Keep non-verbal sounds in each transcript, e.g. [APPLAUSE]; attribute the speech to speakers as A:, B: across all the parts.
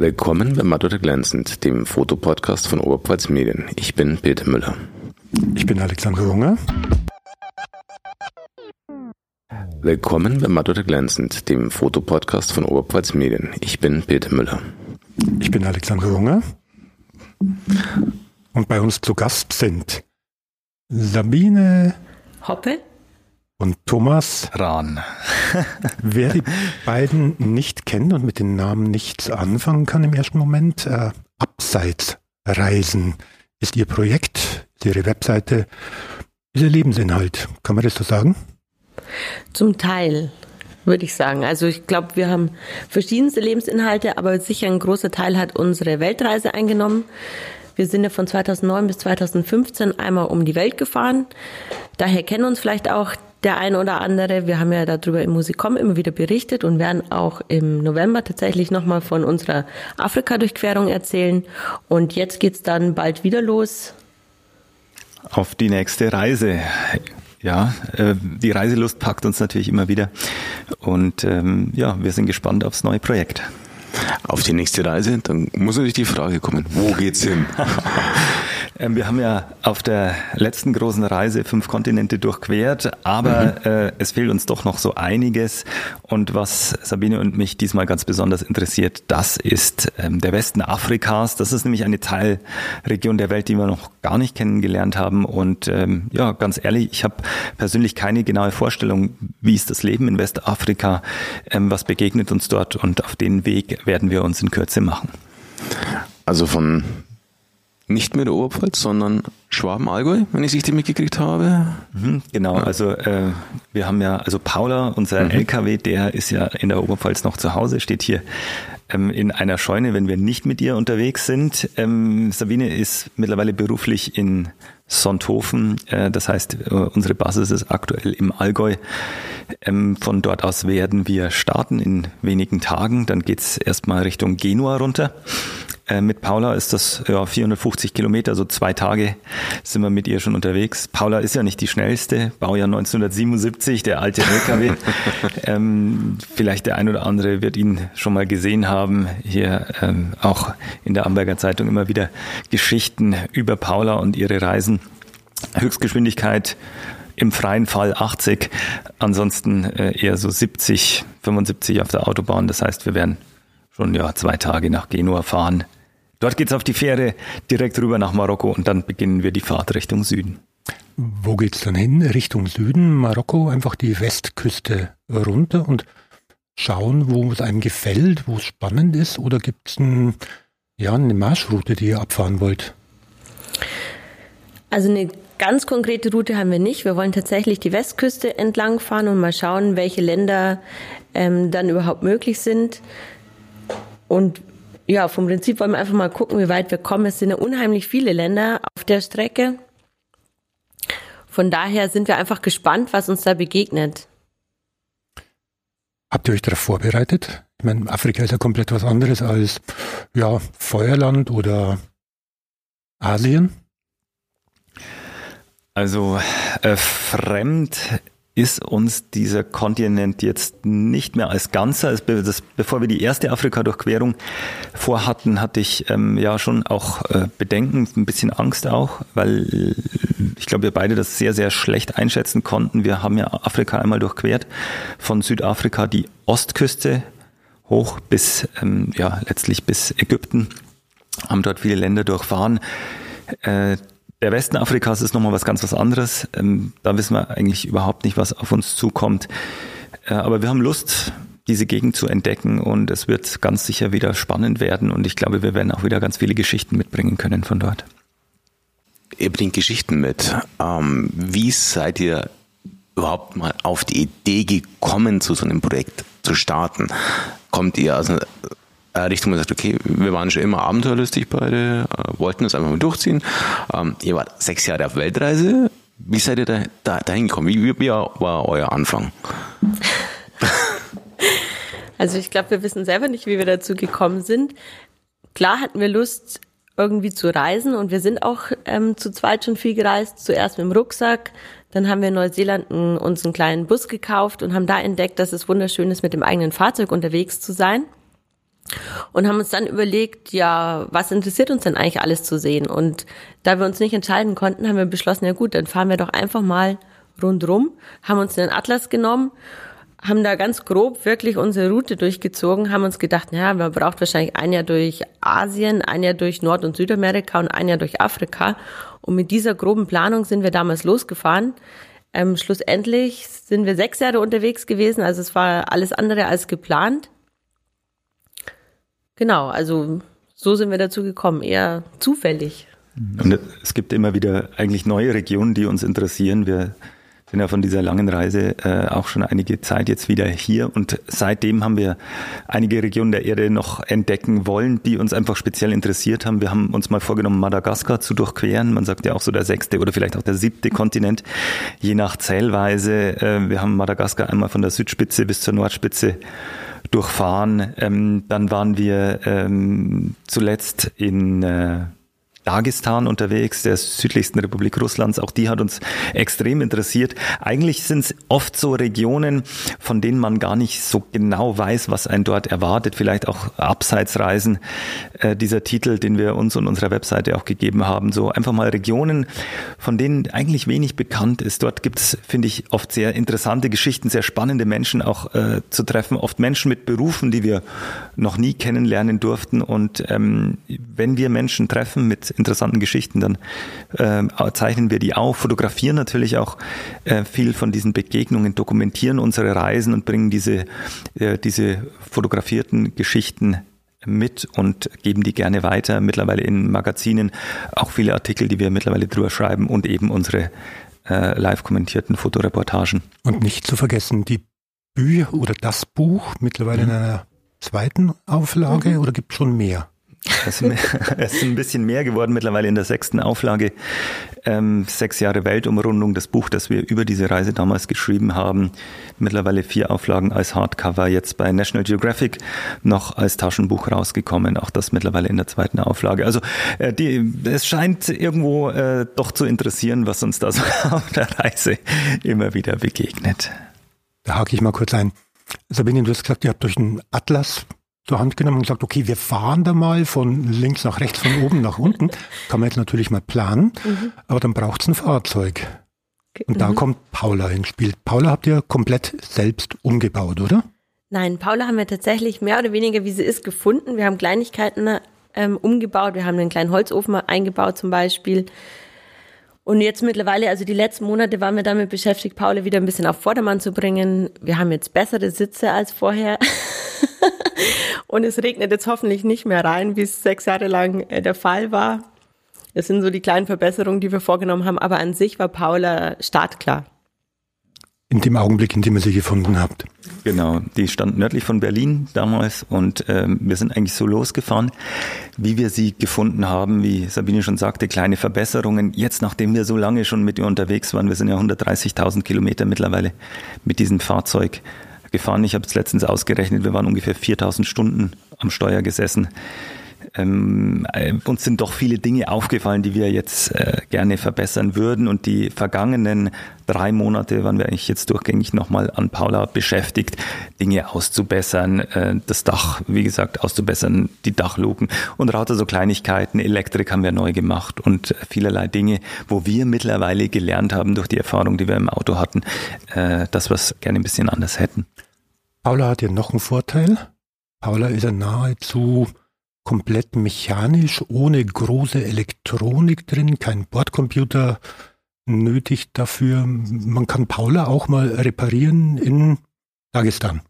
A: Willkommen bei Mathe glänzend, dem Fotopodcast von Oberpfalz Medien. Ich bin Peter Müller.
B: Ich bin Alexander Hunger.
A: Willkommen bei Mathe glänzend, dem Fotopodcast von Oberpfalz Medien. Ich bin Peter Müller.
B: Ich bin Alexander Hunger. Und bei uns zu Gast sind Sabine
C: Hoppe
B: und Thomas
D: Rahn. [LAUGHS]
B: Wer die beiden nicht kennt und mit den Namen nichts anfangen kann im ersten Moment, äh, Abseitsreisen ist ihr Projekt, ist ihre Webseite, ist ihr Lebensinhalt. Kann man das so sagen?
C: Zum Teil, würde ich sagen. Also ich glaube, wir haben verschiedenste Lebensinhalte, aber sicher ein großer Teil hat unsere Weltreise eingenommen. Wir sind ja von 2009 bis 2015 einmal um die Welt gefahren. Daher kennen uns vielleicht auch der eine oder andere. Wir haben ja darüber im Musikcom immer wieder berichtet und werden auch im November tatsächlich nochmal von unserer Afrika-Durchquerung erzählen. Und jetzt geht's dann bald wieder los.
D: Auf die nächste Reise. Ja, äh, die Reiselust packt uns natürlich immer wieder. Und ähm, ja, wir sind gespannt aufs neue Projekt.
A: Auf die nächste Reise, dann muss natürlich die Frage kommen, wo geht's hin? [LAUGHS]
D: Ähm, wir haben ja auf der letzten großen Reise fünf Kontinente durchquert, aber mhm. äh, es fehlt uns doch noch so einiges. Und was Sabine und mich diesmal ganz besonders interessiert, das ist ähm, der Westen Afrikas. Das ist nämlich eine Teilregion der Welt, die wir noch gar nicht kennengelernt haben. Und ähm, ja, ganz ehrlich, ich habe persönlich keine genaue Vorstellung, wie ist das Leben in Westafrika, ähm, was begegnet uns dort und auf den Weg werden wir uns in Kürze machen.
A: Also von nicht mehr der Oberpfalz, sondern Schwaben-Allgäu, wenn ich es richtig mitgekriegt habe.
D: Mhm, genau, also äh, wir haben ja, also Paula, unser mhm. LKW, der ist ja in der Oberpfalz noch zu Hause, steht hier ähm, in einer Scheune, wenn wir nicht mit ihr unterwegs sind. Ähm, Sabine ist mittlerweile beruflich in Sonthofen, äh, das heißt, äh, unsere Basis ist aktuell im Allgäu. Ähm, von dort aus werden wir starten in wenigen Tagen, dann geht's erstmal Richtung Genua runter. Äh, mit Paula ist das ja 450 Kilometer, so zwei Tage sind wir mit ihr schon unterwegs. Paula ist ja nicht die schnellste, Baujahr 1977, der alte LKW. [LAUGHS] ähm, vielleicht der ein oder andere wird ihn schon mal gesehen haben. Hier ähm, auch in der Amberger Zeitung immer wieder Geschichten über Paula und ihre Reisen. Höchstgeschwindigkeit im freien Fall 80, ansonsten äh, eher so 70, 75 auf der Autobahn. Das heißt, wir werden schon ja zwei Tage nach Genua fahren. Dort geht's auf die Fähre direkt rüber nach Marokko und dann beginnen wir die Fahrt Richtung Süden.
B: Wo geht's dann hin? Richtung Süden, Marokko, einfach die Westküste runter und schauen, wo es einem gefällt, wo es spannend ist? Oder gibt's ein, ja, eine Marschroute, die ihr abfahren wollt?
C: Also eine ganz konkrete Route haben wir nicht. Wir wollen tatsächlich die Westküste entlang fahren und mal schauen, welche Länder ähm, dann überhaupt möglich sind. Und ja, vom Prinzip wollen wir einfach mal gucken, wie weit wir kommen. Es sind ja unheimlich viele Länder auf der Strecke. Von daher sind wir einfach gespannt, was uns da begegnet.
B: Habt ihr euch darauf vorbereitet? Ich meine, Afrika ist ja komplett was anderes als ja, Feuerland oder Asien.
D: Also äh, fremd ist uns dieser Kontinent jetzt nicht mehr als Ganzer. Das, bevor wir die erste Afrika-Durchquerung vorhatten, hatte ich ähm, ja schon auch äh, Bedenken, ein bisschen Angst auch, weil ich glaube, wir beide das sehr, sehr schlecht einschätzen konnten. Wir haben ja Afrika einmal durchquert, von Südafrika die Ostküste hoch bis, ähm, ja, letztlich bis Ägypten, haben dort viele Länder durchfahren. Äh, der Westen Afrikas ist nochmal was ganz was anderes. Ähm, da wissen wir eigentlich überhaupt nicht, was auf uns zukommt. Äh, aber wir haben Lust, diese Gegend zu entdecken und es wird ganz sicher wieder spannend werden und ich glaube, wir werden auch wieder ganz viele Geschichten mitbringen können von dort.
A: Ihr bringt Geschichten mit. Ähm, wie seid ihr überhaupt mal auf die Idee gekommen, zu so einem Projekt zu starten? Kommt ihr aus Richtung, wo man sagt, okay, wir waren schon immer abenteuerlustig beide, äh, wollten das einfach mal durchziehen. Ähm, ihr wart sechs Jahre auf Weltreise. Wie seid ihr da, da dahin gekommen? Wie, wie war euer Anfang? [LAUGHS]
C: Also ich glaube, wir wissen selber nicht, wie wir dazu gekommen sind. Klar hatten wir Lust, irgendwie zu reisen und wir sind auch ähm, zu zweit schon viel gereist. Zuerst mit dem Rucksack, dann haben wir in Neuseeland uns einen kleinen Bus gekauft und haben da entdeckt, dass es wunderschön ist, mit dem eigenen Fahrzeug unterwegs zu sein. Und haben uns dann überlegt, ja, was interessiert uns denn eigentlich alles zu sehen? Und da wir uns nicht entscheiden konnten, haben wir beschlossen, ja gut, dann fahren wir doch einfach mal rundrum, haben uns den Atlas genommen, haben da ganz grob wirklich unsere Route durchgezogen, haben uns gedacht, naja, man braucht wahrscheinlich ein Jahr durch Asien, ein Jahr durch Nord- und Südamerika und ein Jahr durch Afrika. Und mit dieser groben Planung sind wir damals losgefahren. Ähm, schlussendlich sind wir sechs Jahre unterwegs gewesen, also es war alles andere als geplant. Genau, also so sind wir dazu gekommen, eher zufällig.
D: Und es gibt immer wieder eigentlich neue Regionen, die uns interessieren. Wir sind ja von dieser langen Reise äh, auch schon einige Zeit jetzt wieder hier und seitdem haben wir einige Regionen der Erde noch entdecken wollen, die uns einfach speziell interessiert haben. Wir haben uns mal vorgenommen, Madagaskar zu durchqueren. Man sagt ja auch so der sechste oder vielleicht auch der siebte Kontinent, je nach Zählweise. Äh, wir haben Madagaskar einmal von der Südspitze bis zur Nordspitze durchfahren. Ähm, dann waren wir ähm, zuletzt in äh, Dagestan unterwegs, der südlichsten Republik Russlands. Auch die hat uns extrem interessiert. Eigentlich sind es oft so Regionen, von denen man gar nicht so genau weiß, was einen dort erwartet. Vielleicht auch Abseitsreisen, äh, dieser Titel, den wir uns und unserer Webseite auch gegeben haben. So einfach mal Regionen, von denen eigentlich wenig bekannt ist. Dort gibt es, finde ich, oft sehr interessante Geschichten, sehr spannende Menschen auch äh, zu treffen. Oft Menschen mit Berufen, die wir noch nie kennenlernen durften. Und ähm, wenn wir Menschen treffen mit interessanten Geschichten, dann äh, zeichnen wir die auf, fotografieren natürlich auch äh, viel von diesen Begegnungen, dokumentieren unsere Reisen und bringen diese, äh, diese fotografierten Geschichten mit und geben die gerne weiter. Mittlerweile in Magazinen auch viele Artikel, die wir mittlerweile drüber schreiben und eben unsere äh, live kommentierten Fotoreportagen.
B: Und nicht zu vergessen, die Bücher oder das Buch mittlerweile mhm. in einer zweiten Auflage mhm. oder gibt es schon mehr? [LAUGHS]
D: Es ist ein bisschen mehr geworden mittlerweile in der sechsten Auflage. Ähm, sechs Jahre Weltumrundung, das Buch, das wir über diese Reise damals geschrieben haben. Mittlerweile vier Auflagen als Hardcover, jetzt bei National Geographic noch als Taschenbuch rausgekommen. Auch das mittlerweile in der zweiten Auflage. Also äh, die, es scheint irgendwo äh, doch zu interessieren, was uns da so [LAUGHS] auf der Reise immer wieder begegnet.
B: Da hake ich mal kurz ein. Sabine, du hast gesagt, ihr habt durch einen Atlas zur Hand genommen und gesagt, okay, wir fahren da mal von links nach rechts, von oben nach unten. Kann man jetzt natürlich mal planen, mhm. aber dann braucht es ein Fahrzeug. Und mhm. da kommt Paula ins Spiel. Paula habt ihr komplett selbst umgebaut, oder?
C: Nein, Paula haben wir tatsächlich mehr oder weniger, wie sie ist, gefunden. Wir haben Kleinigkeiten ähm, umgebaut. Wir haben einen kleinen Holzofen eingebaut zum Beispiel. Und jetzt mittlerweile, also die letzten Monate waren wir damit beschäftigt, Paula wieder ein bisschen auf Vordermann zu bringen. Wir haben jetzt bessere Sitze als vorher. [LAUGHS] Und es regnet jetzt hoffentlich nicht mehr rein, wie es sechs Jahre lang äh, der Fall war. Das sind so die kleinen Verbesserungen, die wir vorgenommen haben. Aber an sich war Paula startklar.
B: In dem Augenblick, in dem ihr sie gefunden habt.
D: Genau, die stand nördlich von Berlin damals und ähm, wir sind eigentlich so losgefahren, wie wir sie gefunden haben, wie Sabine schon sagte, kleine Verbesserungen. Jetzt, nachdem wir so lange schon mit ihr unterwegs waren, wir sind ja 130.000 Kilometer mittlerweile mit diesem Fahrzeug gefahren. Ich habe es letztens ausgerechnet, wir waren ungefähr 4000 Stunden am Steuer gesessen. Ähm, äh, uns sind doch viele Dinge aufgefallen, die wir jetzt äh, gerne verbessern würden. Und die vergangenen drei Monate waren wir eigentlich jetzt durchgängig nochmal an Paula beschäftigt, Dinge auszubessern, äh, das Dach, wie gesagt, auszubessern, die Dachluken und lauter so Kleinigkeiten. Elektrik haben wir neu gemacht und vielerlei Dinge, wo wir mittlerweile gelernt haben durch die Erfahrung, die wir im Auto hatten, äh, dass wir es gerne ein bisschen anders hätten.
B: Paula hat ja noch einen Vorteil. Paula ist ja nahezu komplett mechanisch, ohne große Elektronik drin, kein Bordcomputer nötig dafür. Man kann Paula auch mal reparieren in Dagestan.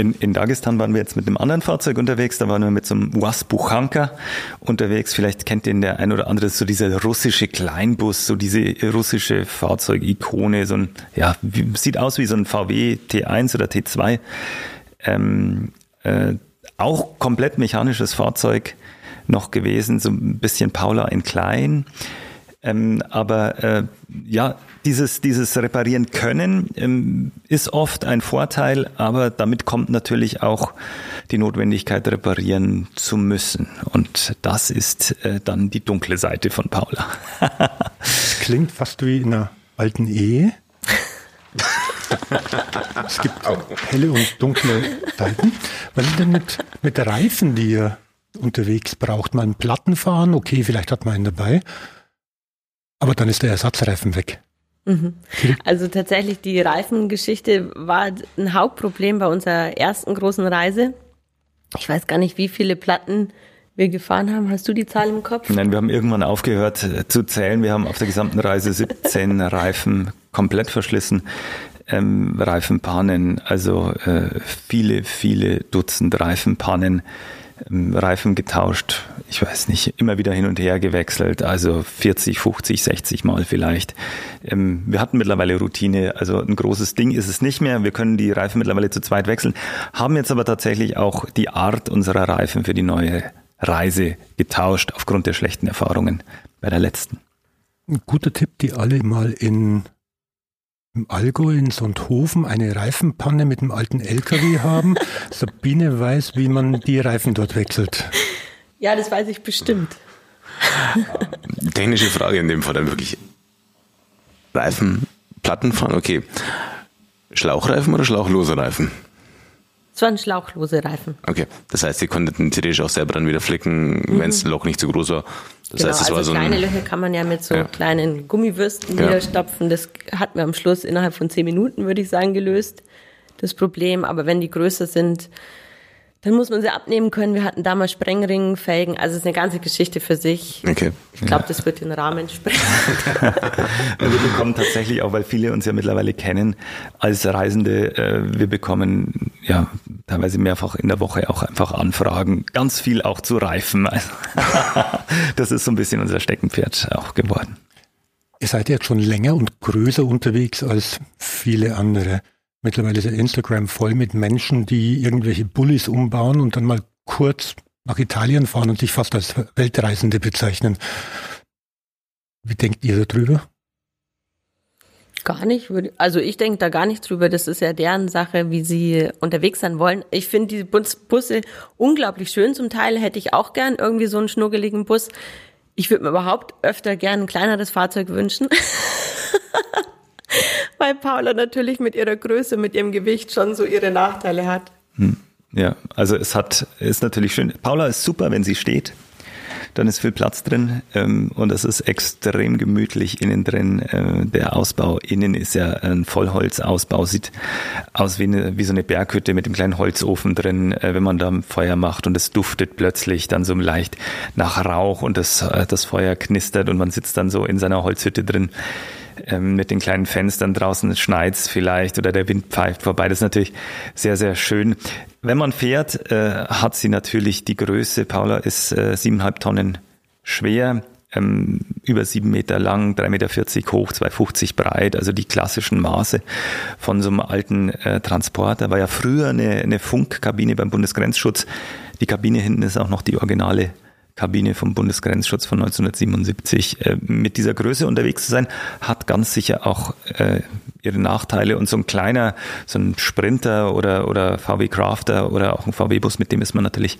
D: In, in Dagestan waren wir jetzt mit einem anderen Fahrzeug unterwegs, da waren wir mit so einem Was Buchanka unterwegs. Vielleicht kennt den der ein oder andere, so dieser russische Kleinbus, so diese russische Fahrzeugikone, so ein, ja, wie, sieht aus wie so ein VW T1 oder T2. Ähm, äh, auch komplett mechanisches Fahrzeug noch gewesen, so ein bisschen Paula in klein. Ähm, aber äh, ja, dieses, dieses Reparieren können ähm, ist oft ein Vorteil, aber damit kommt natürlich auch die Notwendigkeit, reparieren zu müssen. Und das ist äh, dann die dunkle Seite von Paula.
B: das klingt fast wie in einer alten Ehe. es gibt helle und dunkle Seiten. Was ist denn mit, mit Reifen, die ihr unterwegs braucht? Mal einen Platten fahren, okay, vielleicht hat man einen dabei, aber dann ist der Ersatzreifen weg.
C: Mhm. Also tatsächlich, die Reifengeschichte war ein Hauptproblem bei unserer ersten großen Reise. Ich weiß gar nicht, wie viele Platten wir gefahren haben. Hast du die Zahl im Kopf?
D: Nein, wir haben irgendwann aufgehört äh, zu zählen. Wir haben auf der gesamten Reise 17 [LAUGHS] Reifen komplett verschlissen. Ähm, Reifenpannen, also äh, viele, viele Dutzend Reifenpannen. Reifen getauscht, ich weiß nicht, immer wieder hin und her gewechselt, also 40, 50, 60 Mal vielleicht. Ähm, wir hatten mittlerweile Routine, also ein großes Ding ist es nicht mehr. Wir können die Reifen mittlerweile zu zweit wechseln, haben jetzt aber tatsächlich auch die Art unserer Reifen für die neue Reise getauscht aufgrund der schlechten Erfahrungen bei der letzten.
B: Ein guter Tipp, die alle mal in im Allgäu in Sonthofen eine Reifenpanne mit einem alten LKW haben. [LAUGHS] Sabine weiß, wie man die Reifen dort wechselt.
C: Ja, das weiß ich bestimmt.
A: Technische Frage in dem Fall dann wirklich. Reifen, Platten fahren, okay. Schlauchreifen oder schlauchlose Reifen?
C: Es waren schlauchlose Reifen.
A: Okay, das heißt, Sie konnten theoretisch auch selber dann wieder flicken, mhm. wenn das Loch nicht zu groß war. Das
C: genau,
A: heißt, es
C: also
A: war so
C: kleine
A: ein,
C: Löcher kann man ja mit so
A: Ja.
C: kleinen Gummiwürsten
A: Ja.
C: wieder stopfen. Das hat man am Schluss innerhalb von zehn Minuten, würde ich sagen, gelöst, das Problem. Aber wenn die größer sind, dann muss man sie abnehmen können. Wir hatten damals Sprengringfelgen, also es ist eine ganze Geschichte für sich.
A: Okay.
C: Ich glaube, das wird den Rahmen sprengen. [LAUGHS]
D: Wir bekommen tatsächlich auch, weil viele uns ja mittlerweile kennen, als Reisende, äh, wir bekommen ja teilweise mehrfach in der Woche auch einfach Anfragen, ganz viel auch zu Reifen. Also, [LAUGHS] das ist so ein bisschen unser Steckenpferd auch geworden.
B: Ihr seid jetzt schon länger und größer unterwegs als viele andere. Mittlerweile ist ja Instagram voll mit Menschen, die irgendwelche Bullis umbauen und dann mal kurz nach Italien fahren und sich fast als Weltreisende bezeichnen. Wie denkt ihr darüber?
C: Gar nicht. Also ich denke da gar nicht drüber. Das ist ja deren Sache, wie sie unterwegs sein wollen. Ich finde diese Bus Busse unglaublich schön. Zum Teil hätte ich auch gern irgendwie so einen schnuggeligen Bus. Ich würde mir überhaupt öfter gern ein kleineres Fahrzeug wünschen. [LAUGHS] Weil Paula natürlich mit ihrer Größe, mit ihrem Gewicht schon so ihre Nachteile hat.
D: Ja, also es hat, ist natürlich schön. Paula ist super, wenn sie steht. Dann ist viel Platz drin ähm, und es ist extrem gemütlich innen drin. Äh, der Ausbau innen ist ja ein Vollholzausbau, sieht aus wie, eine, wie so eine Berghütte mit dem kleinen Holzofen drin, äh, wenn man da Feuer macht und es duftet plötzlich dann so leicht nach Rauch und das, äh, das Feuer knistert und man sitzt dann so in seiner Holzhütte drin ähm, mit den kleinen Fenstern draußen schneit's vielleicht oder der Wind pfeift vorbei. Das ist natürlich sehr, sehr schön. Wenn man fährt, äh, hat sie natürlich die Größe. Paula ist äh, siebeneinhalb Tonnen schwer, ähm, über sieben Meter lang, 3,40 Meter hoch, 2,50 breit, also die klassischen Maße von so einem alten äh, Transporter. War ja früher eine, eine Funkkabine beim Bundesgrenzschutz. Die Kabine hinten ist auch noch die originale Kabine vom Bundesgrenzschutz von 1977 äh, mit dieser Größe unterwegs zu sein, hat ganz sicher auch äh, ihre Nachteile. Und so ein kleiner, so ein Sprinter oder, oder VW Crafter oder auch ein VW-Bus, mit dem ist man natürlich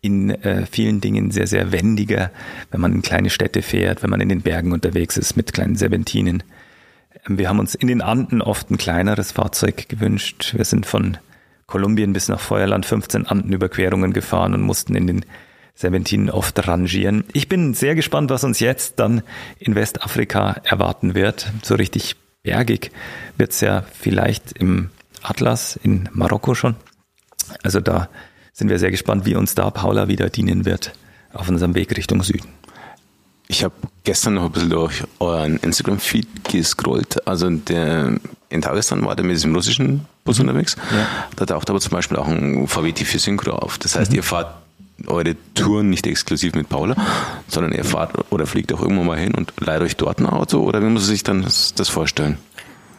D: in äh, vielen Dingen sehr, sehr wendiger, wenn man in kleine Städte fährt, wenn man in den Bergen unterwegs ist mit kleinen Serpentinen. Ähm, Wir haben uns in den Anden oft ein kleineres Fahrzeug gewünscht. Wir sind von Kolumbien bis nach Feuerland 15 Andenüberquerungen gefahren und mussten in den Serpentinen oft rangieren. Ich bin sehr gespannt, was uns jetzt dann in Westafrika erwarten wird. So richtig bergig wird's ja vielleicht im Atlas in Marokko schon. Also da sind wir sehr gespannt, wie uns da Paula wieder dienen wird auf unserem Weg Richtung Süden.
A: Ich habe gestern noch ein bisschen durch euren Instagram-Feed gescrollt. Also der, in Dagestan war der mit diesem russischen Bus unterwegs.
D: Ja.
A: Da taucht aber zum Beispiel auch ein VW T4 Synchro auf. Das heißt, ihr fahrt eure Touren nicht exklusiv mit Paula, sondern ihr fahrt oder fliegt auch irgendwo mal hin und leiht euch dort ein Auto oder wie muss man sich dann das, das vorstellen?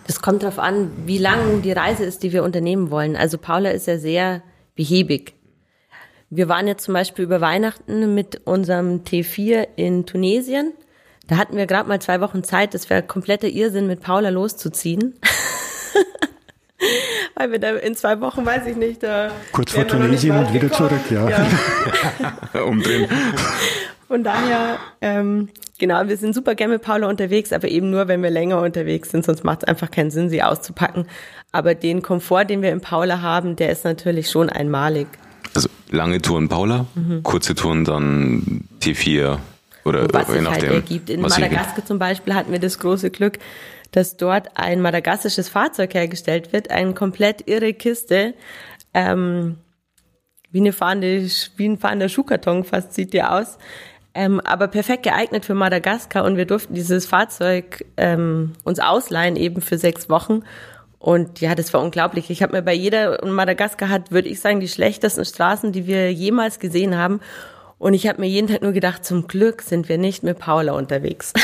C: Das kommt darauf an, wie lang die Reise ist, die wir unternehmen wollen. Also Paula ist ja sehr behäbig. Wir waren jetzt zum Beispiel über Weihnachten mit unserem T4 in Tunesien. Da hatten wir gerade mal zwei Wochen Zeit. Das wäre kompletter Irrsinn, mit Paula loszuziehen. [LAUGHS] Weil wir da in zwei Wochen, weiß ich nicht, da
B: Kurz vor Tunesien und wieder
C: gekommen.
B: zurück, ja. [LAUGHS]
A: Umdrehen. [LAUGHS]
C: Von daher, ähm, Genau, wir sind super gerne mit Paula unterwegs, aber eben nur, wenn wir länger unterwegs sind, sonst macht es einfach keinen Sinn, sie auszupacken. Aber den Komfort, den wir im Paula haben, der ist natürlich schon einmalig.
A: Also lange Touren Paula, mhm. kurze Touren dann T4 oder
C: was je nachdem. Halt ergibt. In Madagaskar zum Beispiel hatten wir das große Glück, dass dort ein madagassisches Fahrzeug hergestellt wird, eine komplett irre Kiste, ähm, wie eine fahrende, wie ein fahrender Schuhkarton fast sieht die aus ähm, aber perfekt geeignet für Madagaskar und wir durften dieses Fahrzeug ähm, uns ausleihen eben für sechs Wochen. Und ja, das war unglaublich. Ich habe mir bei jeder, und Madagaskar hat, würde ich sagen, die schlechtesten Straßen, die wir jemals gesehen haben. Und ich habe mir jeden Tag nur gedacht, zum Glück sind wir nicht mit Paula unterwegs. [LAUGHS]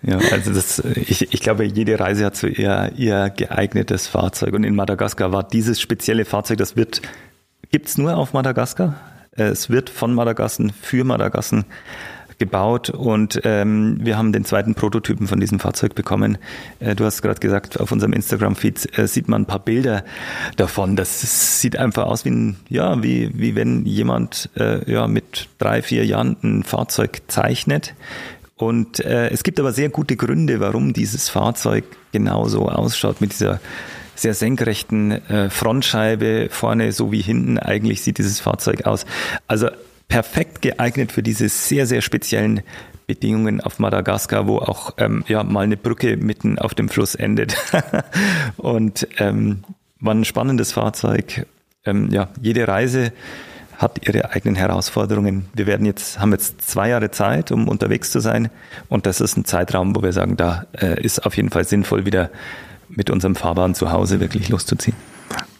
D: Ja, also das, ich, ich glaube, jede Reise hat so ihr, ihr geeignetes Fahrzeug. Und in Madagaskar war dieses spezielle Fahrzeug, das wird, gibt's nur auf Madagaskar? Es wird von Madagassen für Madagassen gebaut und ähm, wir haben den zweiten Prototypen von diesem Fahrzeug bekommen. Äh, du hast gerade gesagt, auf unserem Instagram-Feed äh, sieht man ein paar Bilder davon. Das sieht einfach aus wie ein, ja, wie, wie wenn jemand äh, ja, mit drei, vier Jahren ein Fahrzeug zeichnet. Und äh, es gibt aber sehr gute Gründe, warum dieses Fahrzeug genauso ausschaut mit dieser sehr senkrechten äh, Frontscheibe vorne sowie hinten. Eigentlich sieht dieses Fahrzeug aus. Also perfekt geeignet für diese sehr, sehr speziellen Bedingungen auf Madagaskar, wo auch ähm, ja mal eine Brücke mitten auf dem Fluss endet. [LAUGHS] und ähm, war ein spannendes Fahrzeug. Ähm, ja, jede Reise hat ihre eigenen Herausforderungen. Wir werden jetzt, haben jetzt zwei Jahre Zeit, um unterwegs zu sein. Und das ist ein Zeitraum, wo wir sagen, da äh, ist auf jeden Fall sinnvoll, wieder mit unserem Fahrbahn zu Hause wirklich loszuziehen.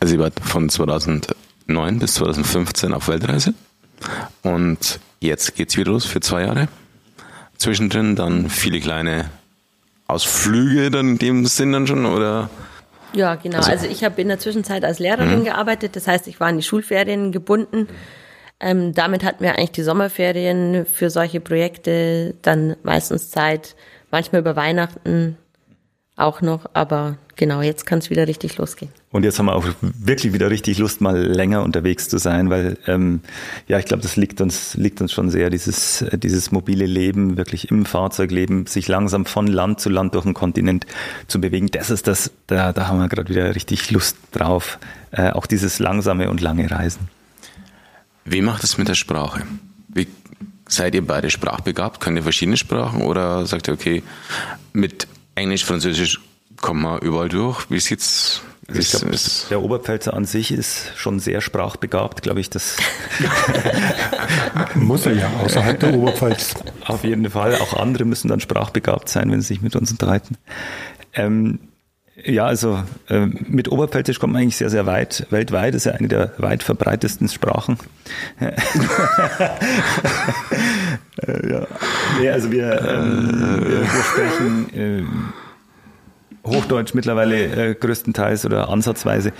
A: Also ihr wart von 2009 bis 2015 auf Weltreise und jetzt geht's wieder los für zwei Jahre. Zwischendrin dann viele kleine Ausflüge dann in dem Sinn dann schon oder?
C: Ja, genau. Also, also ich habe in der Zwischenzeit als Lehrerin mhm. gearbeitet. Das heißt, ich war an die Schulferien gebunden. Ähm, damit hatten wir eigentlich die Sommerferien für solche Projekte dann meistens Zeit, manchmal über Weihnachten auch noch, aber genau, jetzt kann es wieder richtig losgehen.
D: Und jetzt haben wir auch wirklich wieder richtig Lust, mal länger unterwegs zu sein, weil ähm, ja, ich glaube, das liegt uns, liegt uns schon sehr, dieses, dieses mobile Leben, wirklich im Fahrzeugleben, sich langsam von Land zu Land durch den Kontinent zu bewegen. Das ist das, da, da haben wir gerade wieder richtig Lust drauf. Äh, auch dieses langsame und lange Reisen.
A: Wie macht es mit der Sprache? Wie seid ihr beide sprachbegabt? Könnt ihr verschiedene Sprachen oder sagt ihr, okay, mit Englisch, Französisch kommt man überall durch. Wie sieht's?
D: Ich glaube, der Oberpfälzer an sich ist schon sehr sprachbegabt, glaube ich. Das [LAUGHS]
B: muss er ja außerhalb der [LAUGHS] Oberpfalz.
D: Auf jeden Fall. Auch andere müssen dann sprachbegabt sein, wenn sie sich mit uns unterhalten. Ähm, ja, also äh, mit Oberpfälzisch kommt man eigentlich sehr, sehr weit. Weltweit ist ja eine der weit verbreitesten Sprachen. äh, ja. Nee, also wir, ähm, wir, wir sprechen äh, Hochdeutsch mittlerweile äh, größtenteils oder ansatzweise.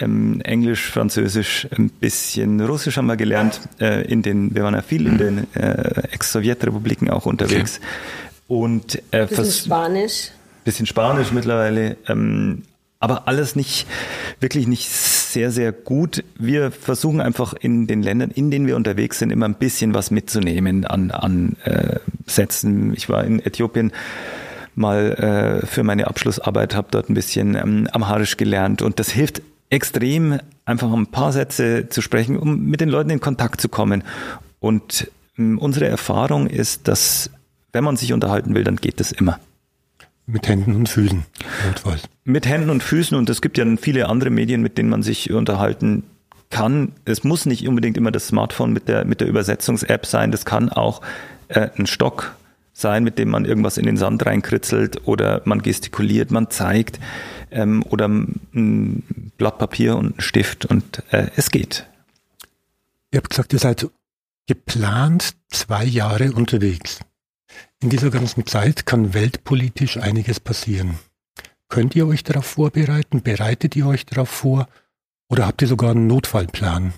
D: Ähm, Englisch, Französisch, ein bisschen Russisch haben wir gelernt. Äh, in den, wir waren ja viel in den äh, Ex-Sowjetrepubliken auch unterwegs. Okay. Und
C: äh, Spanisch
D: bisschen Spanisch mittlerweile, ähm, aber alles nicht, wirklich nicht sehr, sehr gut. Wir versuchen einfach in den Ländern, in denen wir unterwegs sind, immer ein bisschen was mitzunehmen an, an äh, Sätzen. Ich war in Äthiopien mal äh, für meine Abschlussarbeit, habe dort ein bisschen ähm, Amharisch gelernt und das hilft extrem, einfach ein paar Sätze zu sprechen, um mit den Leuten in Kontakt zu kommen. Und ähm, unsere Erfahrung ist, dass wenn man sich unterhalten will, dann geht das immer.
B: Mit Händen und Füßen.
D: Notfalls. Mit Händen und Füßen und es gibt ja viele andere Medien, mit denen man sich unterhalten kann. Es muss nicht unbedingt immer das Smartphone mit der, mit der Übersetzungs-App sein. Das kann auch äh, ein Stock sein, mit dem man irgendwas in den Sand reinkritzelt oder man gestikuliert, man zeigt ähm, oder ein Blatt Papier und ein Stift und äh, es geht.
B: Ihr habt gesagt, ihr seid geplant zwei Jahre unterwegs. In dieser ganzen Zeit kann weltpolitisch einiges passieren. Könnt ihr euch darauf vorbereiten? Bereitet ihr euch darauf vor? Oder habt ihr sogar einen Notfallplan?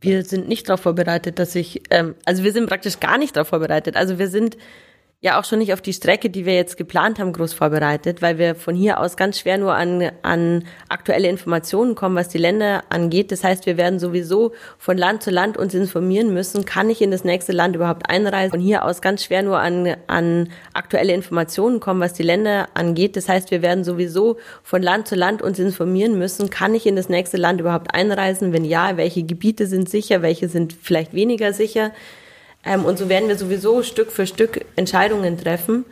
C: Wir sind nicht darauf vorbereitet, dass ich, ähm, also wir sind praktisch gar nicht darauf vorbereitet. Also wir sind ja auch schon nicht auf die Strecke, die wir jetzt geplant haben, groß vorbereitet, weil wir von hier aus ganz schwer nur an, an aktuelle Informationen kommen, was die Länder angeht. Das heißt, wir werden sowieso von Land zu Land uns informieren müssen, kann ich in das nächste Land überhaupt einreisen? Von hier aus ganz schwer nur an, an aktuelle Informationen kommen, was die Länder angeht. Das heißt, wir werden sowieso von Land zu Land uns informieren müssen, kann ich in das nächste Land überhaupt einreisen? Wenn ja, welche Gebiete sind sicher, welche sind vielleicht weniger sicher? Ähm, und so werden wir sowieso Stück für Stück Entscheidungen treffen.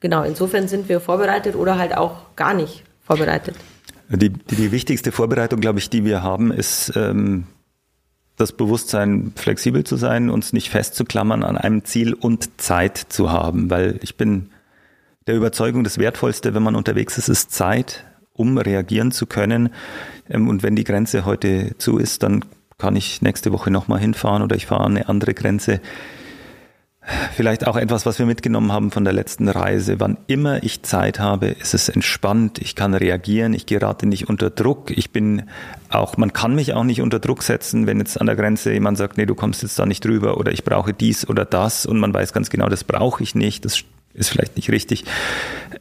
C: Genau, insofern sind wir vorbereitet oder halt auch gar nicht vorbereitet.
D: Die, die, die wichtigste Vorbereitung, glaube ich, die wir haben, ist ähm, das Bewusstsein, flexibel zu sein, uns nicht festzuklammern an einem Ziel und Zeit zu haben, weil ich bin der Überzeugung, das Wertvollste, wenn man unterwegs ist, ist Zeit, um reagieren zu können. Ähm, und wenn die Grenze heute zu ist, dann kann ich nächste Woche nochmal hinfahren oder ich fahre eine andere Grenze. Vielleicht auch etwas, was wir mitgenommen haben von der letzten Reise. Wann immer ich Zeit habe, ist es entspannt. Ich kann reagieren. Ich gerate nicht unter Druck. Ich bin auch, man kann mich auch nicht unter Druck setzen, wenn jetzt an der Grenze jemand sagt, nee, du kommst jetzt da nicht drüber oder ich brauche dies oder das und man weiß ganz genau, das brauche ich nicht. Das ist vielleicht nicht richtig.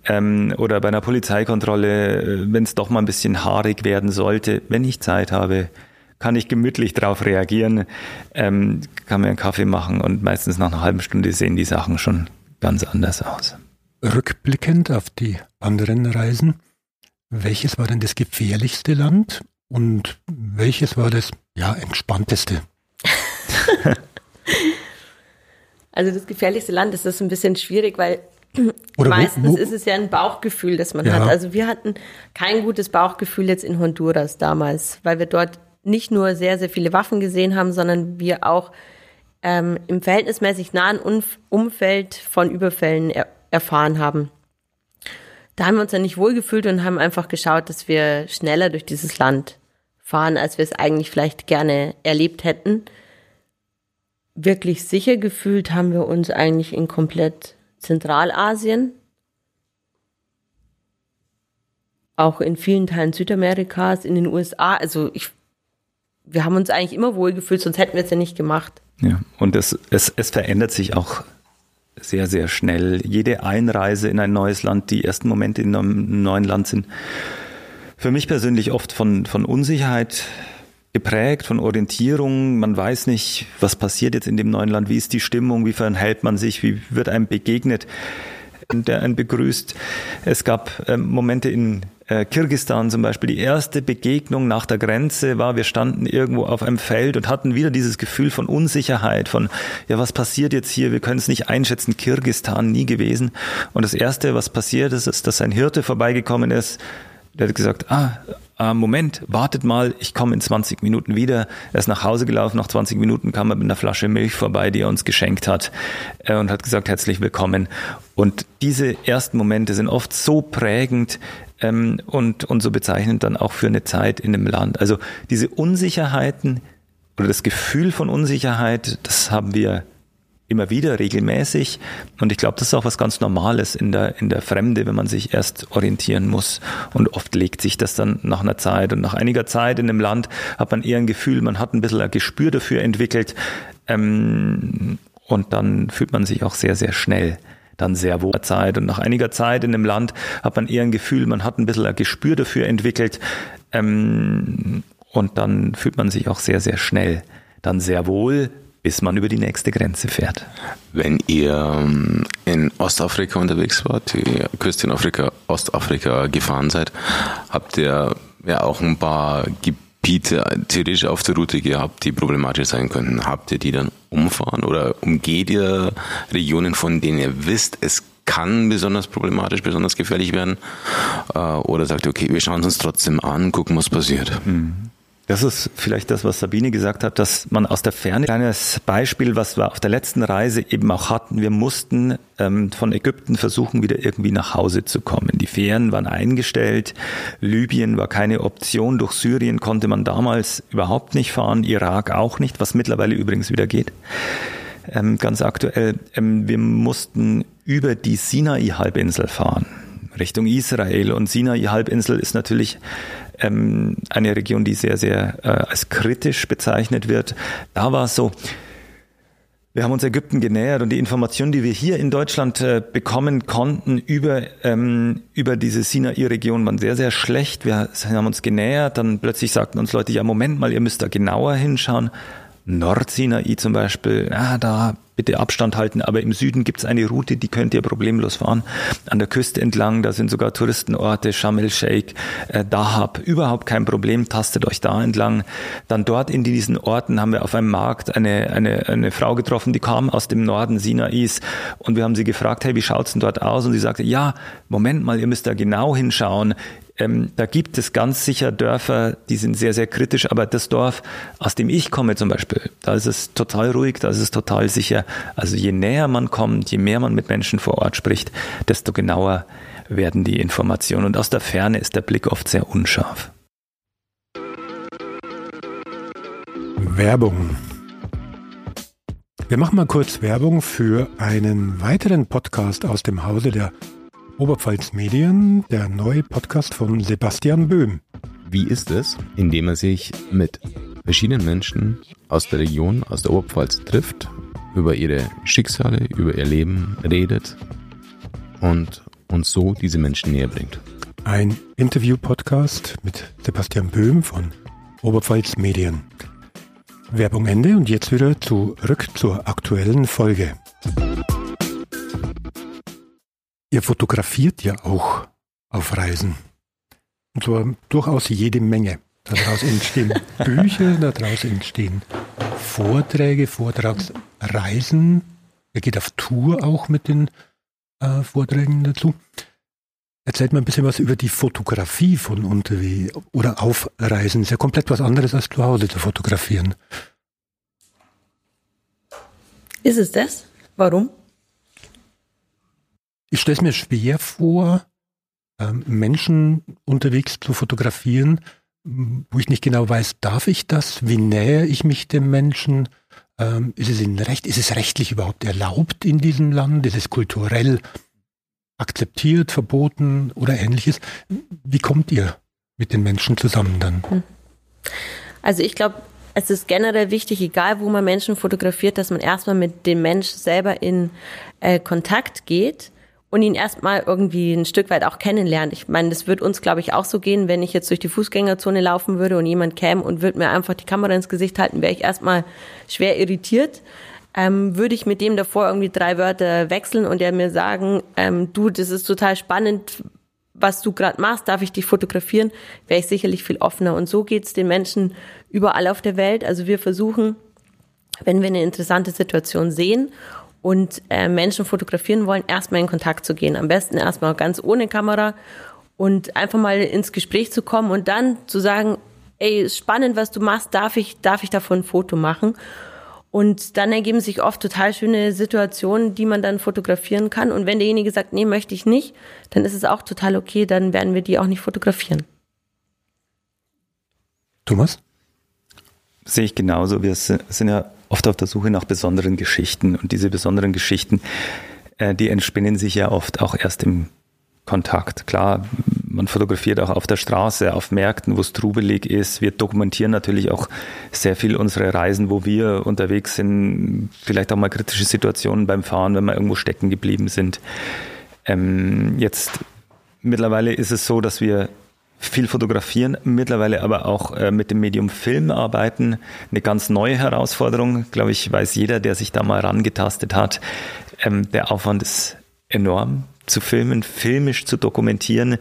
D: Ähm, oder bei einer Polizeikontrolle, äh, wenn es doch mal ein bisschen haarig werden sollte, wenn ich Zeit habe, kann ich gemütlich darauf reagieren, ähm, kann mir einen Kaffee machen und meistens nach einer halben Stunde sehen die Sachen schon ganz anders aus.
B: Rückblickend auf die anderen Reisen, welches war denn das gefährlichste Land und welches war das ja entspannteste? [LAUGHS]
C: also das gefährlichste Land ist das ein bisschen schwierig, weil [CLEARS THROAT] Oder meistens wo, wo? ist es ja ein Bauchgefühl, das man ja. hat. Also wir hatten kein gutes Bauchgefühl jetzt in Honduras damals, weil wir dort nicht nur sehr, sehr viele Waffen gesehen haben, sondern wir auch ähm, im verhältnismäßig nahen Umf Umfeld von Überfällen er erfahren haben. Da haben wir uns dann nicht wohlgefühlt und haben einfach geschaut, dass wir schneller durch dieses Land fahren, als wir es eigentlich vielleicht gerne erlebt hätten. Wirklich sicher gefühlt haben wir uns eigentlich in komplett Zentralasien, auch in vielen Teilen Südamerikas, in den USA. Also ich wir haben uns eigentlich immer wohlgefühlt, sonst hätten wir es ja nicht gemacht.
D: Ja, und es, es, es verändert sich auch sehr, sehr schnell. Jede Einreise in ein neues Land, die ersten Momente in einem neuen Land sind für mich persönlich oft von, von Unsicherheit geprägt, von Orientierung. Man weiß nicht, was passiert jetzt in dem neuen Land, wie ist die Stimmung, wie verhält man sich, wie wird einem begegnet, der einen begrüßt. Es gab äh, Momente in äh, Kirgistan zum Beispiel, die erste Begegnung nach der Grenze war, wir standen irgendwo auf einem Feld und hatten wieder dieses Gefühl von Unsicherheit, von, ja, was passiert jetzt hier? Wir können es nicht einschätzen. Kirgistan nie gewesen. Und das erste, was passiert ist, ist, dass ein Hirte vorbeigekommen ist, der hat gesagt, ah, ah, Moment, wartet mal, ich komme in 20 Minuten wieder. Er ist nach Hause gelaufen, nach 20 Minuten kam er mit einer Flasche Milch vorbei, die er uns geschenkt hat äh, und hat gesagt, herzlich willkommen. Und diese ersten Momente sind oft so prägend, ähm, und, und so bezeichnend dann auch für eine Zeit in einem Land. Also diese Unsicherheiten oder das Gefühl von Unsicherheit, das haben wir immer wieder regelmäßig. Und ich glaube, das ist auch was ganz Normales in der, in der Fremde, wenn man sich erst orientieren muss. Und oft legt sich das dann nach einer Zeit. Und nach einiger Zeit in einem Land hat man eher ein Gefühl, man hat ein bisschen ein Gespür dafür entwickelt. Ähm, und dann fühlt man sich auch sehr, sehr schnell dann sehr wohl Zeit. Und nach einiger Zeit in einem Land hat man eher ein Gefühl, man hat ein bisschen ein Gespür dafür entwickelt. Ähm, und dann fühlt man sich auch sehr, sehr schnell dann sehr wohl, bis man über die nächste Grenze fährt.
A: Wenn ihr ähm, in Ostafrika unterwegs wart, die Küste in Afrika, Ostafrika gefahren seid, habt ihr ja auch ein paar Gebiete Gebiete theoretisch auf der Route gehabt, die problematisch sein könnten. Habt ihr die dann umfahren oder umgeht ihr Regionen, von denen ihr wisst, es kann besonders problematisch, besonders gefährlich werden? Äh, oder sagt ihr, okay, wir schauen es uns trotzdem an, gucken, was passiert? Mhm.
D: Das ist vielleicht das, was Sabine gesagt hat, dass man aus der Ferne, kleines Beispiel, was wir auf der letzten Reise eben auch hatten, wir mussten ähm, von Ägypten versuchen, wieder irgendwie nach Hause zu kommen. Die Fähren waren eingestellt, Libyen war keine Option, durch Syrien konnte man damals überhaupt nicht fahren, Irak auch nicht, was mittlerweile übrigens wieder geht. Ähm, ganz aktuell, ähm, wir mussten über die Sinai-Halbinsel fahren. Richtung Israel und Sinai-Halbinsel ist natürlich ähm, eine Region, die sehr, sehr äh, als kritisch bezeichnet wird. Da war es so, Wir haben uns Ägypten genähert und die Informationen, die wir hier in Deutschland äh, bekommen konnten über, ähm, über diese Sinai-Region, waren sehr, sehr schlecht. Wir haben uns genähert, dann plötzlich sagten uns Leute, ja, Moment mal, ihr müsst da genauer hinschauen. Nordsinai zum Beispiel, ah, da bitte Abstand halten, aber im Süden gibt's eine Route, die könnt ihr problemlos fahren. An der Küste entlang, da sind sogar Touristenorte, Sharm el-Sheikh, äh, Dahab, überhaupt kein Problem, tastet euch da entlang. Dann dort in diesen Orten haben wir auf einem Markt eine, eine, eine Frau getroffen, die kam aus dem Norden Sinais und wir haben sie gefragt, hey, wie schaut's denn dort aus? Und sie sagte, ja, Moment mal, ihr müsst da genau hinschauen. Ähm, da gibt es ganz sicher Dörfer, die sind sehr, sehr kritisch, aber das Dorf, aus dem ich komme zum Beispiel, da ist es total ruhig, da ist es total sicher. Also je näher man kommt, je mehr man mit Menschen vor Ort spricht, desto genauer werden die Informationen. Und aus der Ferne ist der Blick oft sehr unscharf.
B: Werbung. Wir machen mal kurz Werbung für einen weiteren Podcast aus dem Hause der Oberpfalz Medien, der neue Podcast von Sebastian Böhm.
A: Wie ist es, indem er sich mit verschiedenen Menschen aus der Region, aus der Oberpfalz trifft, über ihre Schicksale, über ihr Leben redet und uns so diese Menschen näher bringt.
B: Ein Interview-Podcast mit Sebastian Böhm von Oberpfalz Medien. Werbung Ende und jetzt wieder zurück zur aktuellen Folge. Ihr fotografiert ja auch auf Reisen. Und zwar durchaus jede Menge. Daraus entstehen [LAUGHS] Bücher, daraus entstehen Vorträge, Vortragsreisen. Er geht auf Tour auch mit den äh, Vorträgen dazu. Erzählt mal ein bisschen was über die Fotografie von unterwegs oder auf Reisen. Ist ja komplett was anderes als zu Hause zu fotografieren.
C: Ist es das? Warum?
B: Ich stelle es mir schwer vor, ähm, Menschen unterwegs zu fotografieren, wo ich nicht genau weiß, darf ich das? Wie nähe ich mich dem Menschen? Ähm, ist es in Recht, ist es rechtlich überhaupt erlaubt in diesem Land? Ist es kulturell akzeptiert, verboten oder ähnliches? Wie kommt ihr mit den Menschen zusammen dann? Hm.
C: Also ich glaube, es ist generell wichtig, egal wo man Menschen fotografiert, dass man erstmal mit dem Mensch selber in äh, Kontakt geht und ihn erstmal irgendwie ein Stück weit auch kennenlernt. Ich meine, das wird uns, glaube ich, auch so gehen, wenn ich jetzt durch die Fußgängerzone laufen würde und jemand käme und würde mir einfach die Kamera ins Gesicht halten, wäre ich erstmal schwer irritiert. Ähm, würde ich mit dem davor irgendwie drei Wörter wechseln und er mir sagen, ähm, du, das ist total spannend, was du gerade machst, darf ich dich fotografieren, wäre ich sicherlich viel offener. Und so geht's den Menschen überall auf der Welt. Also wir versuchen, wenn wir eine interessante Situation sehen und äh, Menschen fotografieren wollen, erstmal in Kontakt zu gehen. Am besten erstmal ganz ohne Kamera und einfach mal ins Gespräch zu kommen und dann zu sagen, ey, spannend, was du machst, darf ich, darf ich davon ein Foto machen? Und dann ergeben sich oft total schöne Situationen, die man dann fotografieren kann. Und wenn derjenige sagt, nee, möchte ich nicht, dann ist es auch total okay, dann werden wir die auch nicht fotografieren.
B: Thomas?
D: Sehe ich genauso. Wir sind ja oft auf der Suche nach besonderen Geschichten. Und diese besonderen Geschichten, äh, die entspinnen sich ja oft auch erst im Kontakt. Klar, man fotografiert auch auf der Straße, auf Märkten, wo es trubelig ist. Wir dokumentieren natürlich auch sehr viel unsere Reisen, wo wir unterwegs sind. Vielleicht auch mal kritische Situationen beim Fahren, wenn wir irgendwo stecken geblieben sind. Ähm, jetzt mittlerweile ist es so, dass wir viel fotografieren, mittlerweile aber auch äh, mit dem Medium Film arbeiten. Eine ganz neue Herausforderung, glaube ich, weiß jeder, der sich da mal rangetastet hat. Ähm, der Aufwand ist enorm zu filmen, filmisch zu dokumentieren.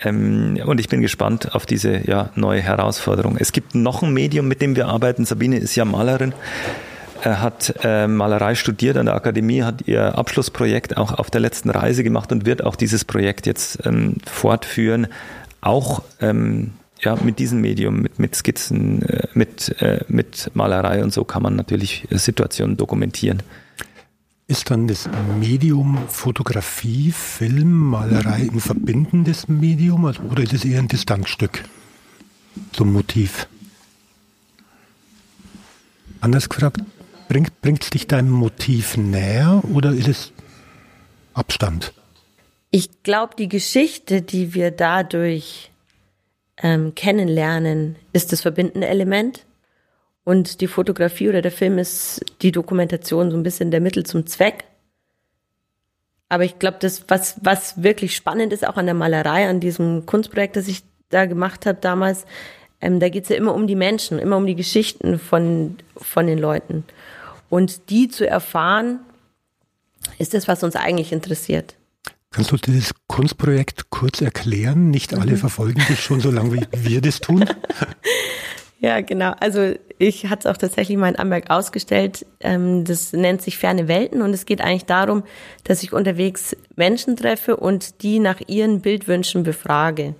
D: Ähm, und ich bin gespannt auf diese ja, neue Herausforderung. Es gibt noch ein Medium, mit dem wir arbeiten. Sabine ist ja Malerin. Er hat äh, Malerei studiert an der Akademie, hat ihr Abschlussprojekt auch auf der letzten Reise gemacht und wird auch dieses Projekt jetzt ähm, fortführen auch ähm, ja, mit diesem Medium, mit, mit Skizzen, äh, mit, äh, mit Malerei und so kann man natürlich Situationen dokumentieren.
B: Ist dann das Medium Fotografie, Film, Malerei ein verbindendes Medium oder ist es eher ein Distanzstück zum Motiv? Anders gefragt, bringt es dich deinem Motiv näher oder ist es Abstand?
C: Ich glaube, die Geschichte, die wir dadurch ähm, kennenlernen, ist das verbindende Element. Und die Fotografie oder der Film ist die Dokumentation so ein bisschen der Mittel zum Zweck. Aber ich glaube, das, was, was wirklich spannend ist, auch an der Malerei, an diesem Kunstprojekt, das ich da gemacht habe damals, ähm, da geht es ja immer um die Menschen, immer um die Geschichten von, von den Leuten. Und die zu erfahren, ist das, was uns eigentlich interessiert.
B: Kannst du dieses Kunstprojekt kurz erklären? Nicht alle mhm. verfolgen dich schon so lange, wie wir das tun. [LAUGHS]
C: Ja, genau. Also ich hatte es auch tatsächlich mal in Amberg ausgestellt. Ähm, das nennt sich Ferne Welten und es geht eigentlich darum, dass ich unterwegs Menschen treffe und die nach ihren Bildwünschen befrage.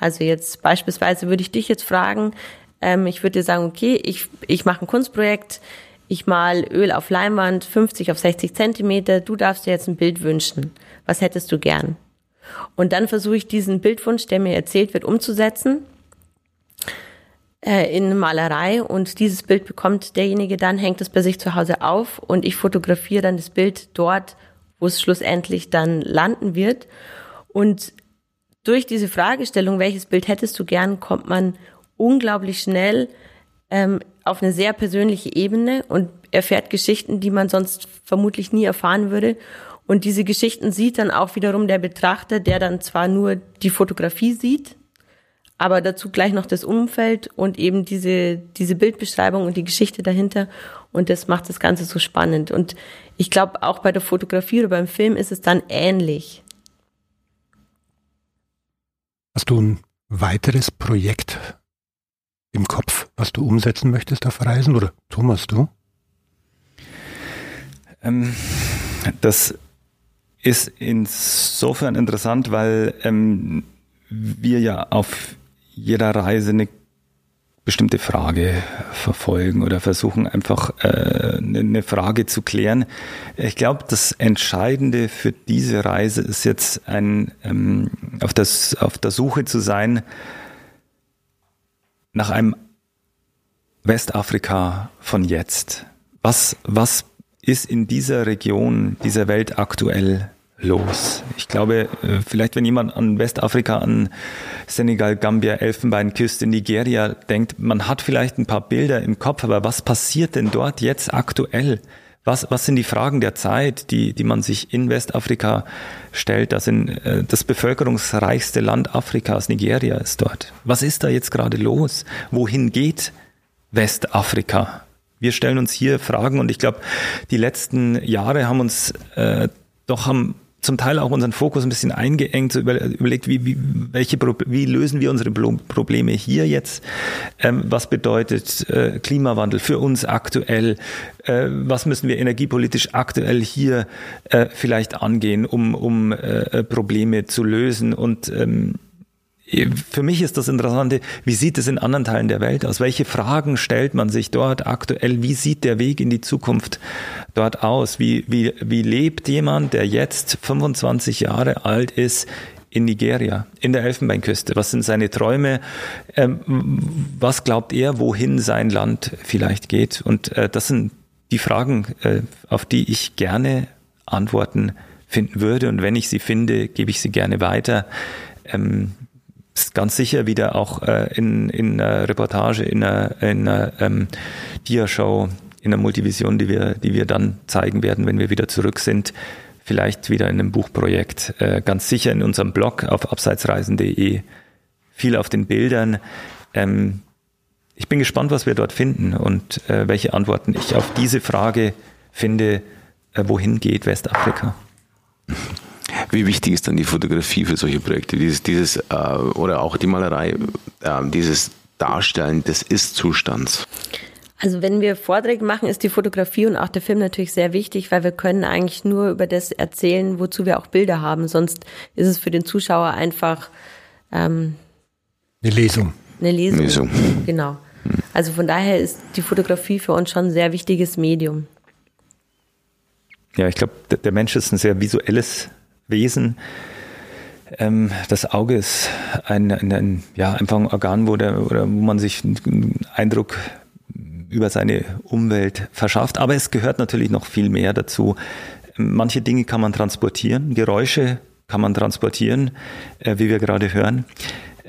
C: Also jetzt beispielsweise würde ich dich jetzt fragen, ähm, ich würde dir sagen, okay, ich, ich mache ein Kunstprojekt, ich mal Öl auf Leinwand 50 auf 60 Zentimeter, du darfst dir jetzt ein Bild wünschen. Was hättest du gern? Und dann versuche ich diesen Bildwunsch, der mir erzählt wird, umzusetzen äh, in Malerei und dieses Bild bekommt derjenige dann, hängt es bei sich zu Hause auf und ich fotografiere dann das Bild dort, wo es schlussendlich dann landen wird. Und durch diese Fragestellung, welches Bild hättest du gern, kommt man unglaublich schnell ähm, auf eine sehr persönliche Ebene und erfährt Geschichten, die man sonst vermutlich nie erfahren würde. Und diese Geschichten sieht dann auch wiederum der Betrachter, der dann zwar nur die Fotografie sieht, aber dazu gleich noch das Umfeld und eben diese, diese Bildbeschreibung und die Geschichte dahinter. Und das macht das Ganze so spannend. Und ich glaube, auch bei der Fotografie oder beim Film ist es dann ähnlich.
B: Hast du ein weiteres Projekt im Kopf, was du umsetzen möchtest auf Reisen? Oder Thomas, du?
D: Ähm, das ist insofern interessant, weil ähm, wir ja auf jeder Reise eine bestimmte Frage verfolgen oder versuchen einfach äh, eine Frage zu klären. Ich glaube, das Entscheidende für diese Reise ist jetzt ein ähm, auf, das, auf der Suche zu sein nach einem Westafrika von jetzt. Was, was ist in dieser Region, dieser Welt aktuell los. Ich glaube, äh, vielleicht wenn jemand an Westafrika, an Senegal, Gambia, Elfenbeinküste, Nigeria denkt, man hat vielleicht ein paar Bilder im Kopf, aber was passiert denn dort jetzt aktuell? Was, was sind die Fragen der Zeit, die, die man sich in Westafrika stellt? Das, sind, äh, das bevölkerungsreichste Land Afrikas, Nigeria, ist dort. Was ist da jetzt gerade los? Wohin geht Westafrika? Wir stellen uns hier Fragen und ich glaube, die letzten Jahre haben uns äh, doch haben zum Teil auch unseren Fokus ein bisschen eingeengt, so überlegt, wie, wie, welche, wie lösen wir unsere Probleme hier jetzt? Ähm, was bedeutet äh, Klimawandel für uns aktuell? Äh, was müssen wir energiepolitisch aktuell hier äh, vielleicht angehen, um, um äh, Probleme zu lösen? Und ähm, für mich ist das Interessante, wie sieht es in anderen Teilen der Welt aus? Welche Fragen stellt man sich dort aktuell? Wie sieht der Weg in die Zukunft dort aus? Wie, wie, wie lebt jemand, der jetzt 25 Jahre alt ist, in Nigeria, in der Elfenbeinküste? Was sind seine Träume? Ähm, was glaubt er, wohin sein Land vielleicht geht? Und äh, das sind die Fragen, äh, auf die ich gerne Antworten finden würde. Und wenn ich sie finde, gebe ich sie gerne weiter. Ist ganz sicher wieder auch äh, in, in einer Reportage, in einer, in einer ähm, Dia-Show, in einer Multivision, die wir, die wir dann zeigen werden, wenn wir wieder zurück sind. Vielleicht wieder in einem Buchprojekt. Äh, ganz sicher in unserem Blog auf abseitsreisen.de. Viel auf den Bildern. Ähm, ich bin gespannt, was wir dort finden und äh, welche Antworten ich auf diese Frage finde, äh, wohin geht Westafrika. [LAUGHS]
A: Wie wichtig ist dann die Fotografie für solche Projekte? Dieses, dieses äh, oder auch die Malerei, äh, dieses Darstellen des Ist-Zustands?
C: Also wenn wir Vorträge machen, ist die Fotografie und auch der Film natürlich sehr wichtig, weil wir können eigentlich nur über das erzählen, wozu wir auch Bilder haben. Sonst ist es für den Zuschauer einfach ähm,
B: eine Lesung.
C: Eine Lesung. Lesung. Genau. Also von daher ist die Fotografie für uns schon ein sehr wichtiges Medium.
D: Ja, ich glaube, der Mensch ist ein sehr visuelles Wesen. Ähm, das Auge ist ein, ein, ein, ja, einfach ein Organ, wo, der, wo man sich einen Eindruck über seine Umwelt verschafft. Aber es gehört natürlich noch viel mehr dazu. Manche Dinge kann man transportieren, Geräusche kann man transportieren, äh, wie wir gerade hören.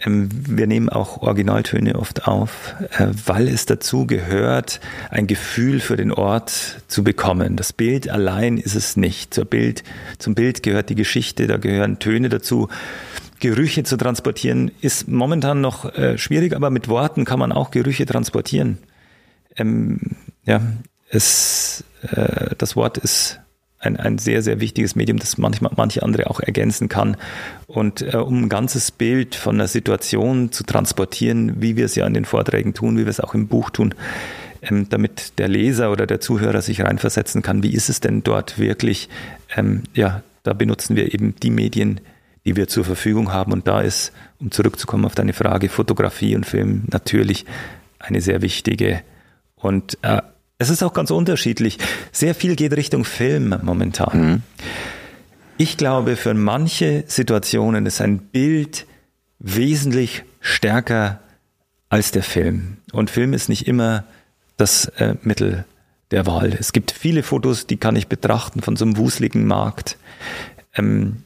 D: Ähm, wir nehmen auch Originaltöne oft auf, äh, weil es dazu gehört, ein Gefühl für den Ort zu bekommen. Das Bild allein ist es nicht. Zur Bild, zum Bild gehört die Geschichte, da gehören Töne dazu. Gerüche zu transportieren ist momentan noch äh, schwierig, aber mit Worten kann man auch Gerüche transportieren. Ähm, ja, es, äh, das Wort ist ein, ein sehr, sehr wichtiges Medium, das manchmal manche andere auch ergänzen kann. Und äh, um ein ganzes Bild von einer Situation zu transportieren, wie wir es ja in den Vorträgen tun, wie wir es auch im Buch tun, ähm, damit der Leser oder der Zuhörer sich reinversetzen kann, wie ist es denn dort wirklich? Ähm, ja, da benutzen wir eben die Medien, die wir zur Verfügung haben. Und da ist, um zurückzukommen auf deine Frage, Fotografie und Film natürlich eine sehr wichtige und äh, es ist auch ganz unterschiedlich. Sehr viel geht Richtung Film momentan. Mhm. Ich glaube, für manche Situationen ist ein Bild wesentlich stärker als der Film. Und Film ist nicht immer das äh, Mittel der Wahl. Es gibt viele Fotos, die kann ich betrachten von so einem wuseligen Markt. Ähm,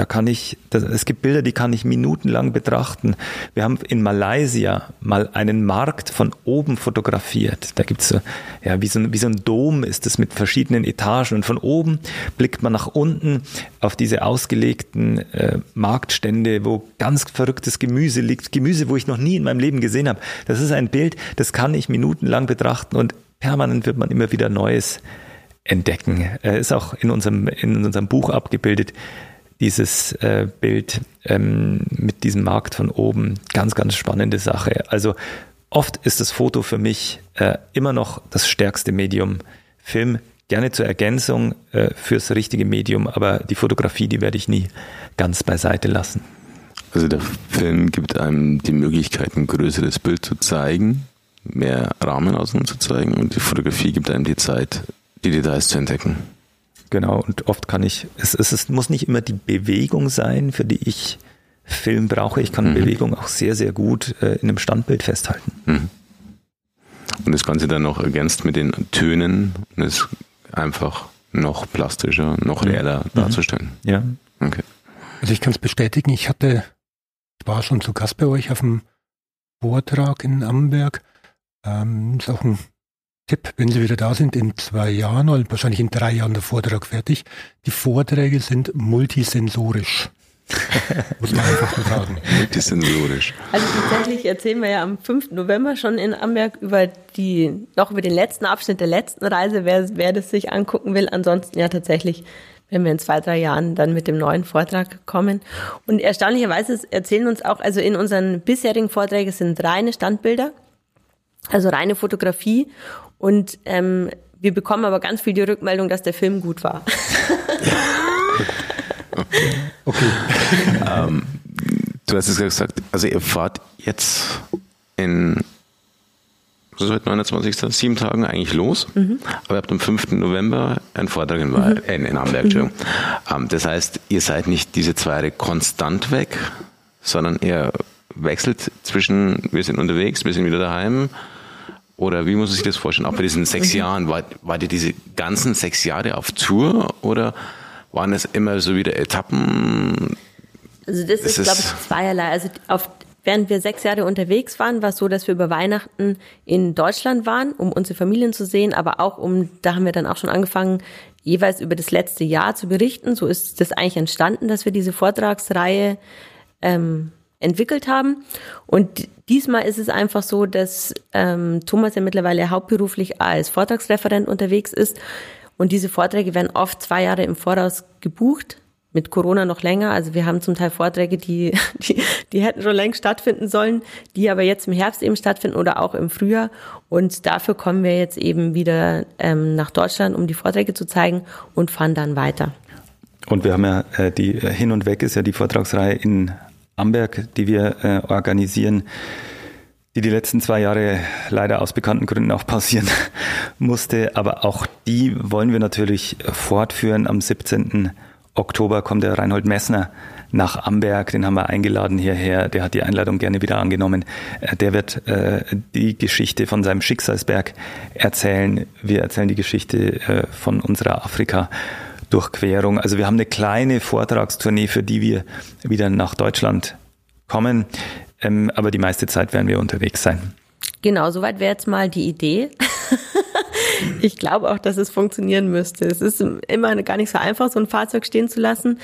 D: da kann ich, das, es gibt Bilder, die kann ich minutenlang betrachten. Wir haben in Malaysia mal einen Markt von oben fotografiert. Da gibt's so, ja, wie so, wie so ein Dom ist es mit verschiedenen Etagen und von oben blickt man nach unten auf diese ausgelegten äh, Marktstände, wo ganz verrücktes Gemüse liegt. Gemüse, wo ich noch nie in meinem Leben gesehen habe. Das ist ein Bild, das kann ich minutenlang betrachten und permanent wird man immer wieder Neues entdecken. Ist auch in unserem, in unserem Buch abgebildet dieses äh, Bild ähm, mit diesem Markt von oben. Ganz, ganz spannende Sache. Also oft ist das Foto für mich äh, immer noch das stärkste Medium. Film gerne zur Ergänzung äh, fürs richtige Medium, aber die Fotografie, die werde ich nie ganz beiseite lassen.
A: Also der Film gibt einem die Möglichkeit, ein größeres Bild zu zeigen, mehr Rahmen außen zu zeigen und die Fotografie gibt einem die Zeit, die Details zu entdecken.
D: Genau, und oft kann ich, es, es, es muss nicht immer die Bewegung sein, für die ich Film brauche. Ich kann mhm. Bewegung auch sehr, sehr gut äh, in einem Standbild festhalten. Mhm.
A: Und das Ganze dann noch ergänzt mit den Tönen und es einfach noch plastischer, noch mhm. realer mhm. darzustellen.
D: Ja.
B: Okay. Also ich kann es bestätigen, ich hatte, ich war schon zu Gast bei euch auf dem Vortrag in Amberg. Ähm, ist auch ein Tipp, wenn Sie wieder da sind, in zwei Jahren oder wahrscheinlich in drei Jahren der Vortrag fertig. Die Vorträge sind multisensorisch. [LAUGHS] Muss man einfach so sagen.
A: Multisensorisch.
C: Also tatsächlich erzählen wir ja am 5. November schon in Amberg über die, noch über den letzten Abschnitt der letzten Reise, wer, wer das sich angucken will. Ansonsten ja tatsächlich, wenn wir in zwei, drei Jahren dann mit dem neuen Vortrag kommen. Und erstaunlicherweise erzählen uns auch, also in unseren bisherigen Vorträgen sind reine Standbilder, also reine Fotografie und ähm, wir bekommen aber ganz viel die Rückmeldung, dass der Film gut war. [LAUGHS]
A: okay. ähm, du hast es gesagt, also ihr fahrt jetzt in was ist heute 29. sieben Tagen eigentlich los, mhm. aber ihr habt am 5. November einen Vortrag in, mhm. in, in Hamburg. Mhm. Ähm, das heißt, ihr seid nicht diese zwei Jahre konstant weg, sondern ihr wechselt zwischen, wir sind unterwegs, wir sind wieder daheim, oder wie muss man sich das vorstellen? Auch bei diesen sechs mhm. Jahren, war, war die diese ganzen sechs Jahre auf Tour oder waren es immer so wieder Etappen?
C: Also das, das ist, glaube ich, zweierlei. Also auf, während wir sechs Jahre unterwegs waren, war es so, dass wir über Weihnachten in Deutschland waren, um unsere Familien zu sehen, aber auch um, da haben wir dann auch schon angefangen, jeweils über das letzte Jahr zu berichten. So ist das eigentlich entstanden, dass wir diese Vortragsreihe ähm, entwickelt haben. Und diesmal ist es einfach so, dass ähm, Thomas ja mittlerweile hauptberuflich als Vortragsreferent unterwegs ist. Und diese Vorträge werden oft zwei Jahre im Voraus gebucht. Mit Corona noch länger. Also wir haben zum Teil Vorträge, die, [LAUGHS] die, die hätten schon längst stattfinden sollen, die aber jetzt im Herbst eben stattfinden oder auch im Frühjahr. Und dafür kommen wir jetzt eben wieder ähm, nach Deutschland, um die Vorträge zu zeigen und fahren dann weiter.
D: Und wir haben ja äh, die äh, Hin und Weg ist ja die Vortragsreihe in Amberg, die wir äh, organisieren, die die letzten zwei Jahre leider aus bekannten Gründen auch passieren [LAUGHS] musste. Aber auch die wollen wir natürlich fortführen. Am 17. Oktober kommt der Reinhold Messner nach Amberg, den haben wir eingeladen hierher, der hat die Einladung gerne wieder angenommen. Äh, der wird äh, die Geschichte von seinem Schicksalsberg erzählen. Wir erzählen die Geschichte äh, von unserer Afrika Durchquerung. Also wir haben eine kleine Vortragstournee, für die wir wieder nach Deutschland kommen, ähm, aber die meiste Zeit werden wir unterwegs sein.
C: Genau, soweit wäre jetzt mal die Idee. [LAUGHS] ich glaube auch, dass es funktionieren müsste. Es ist immer gar nicht so einfach, so ein Fahrzeug stehen zu lassen,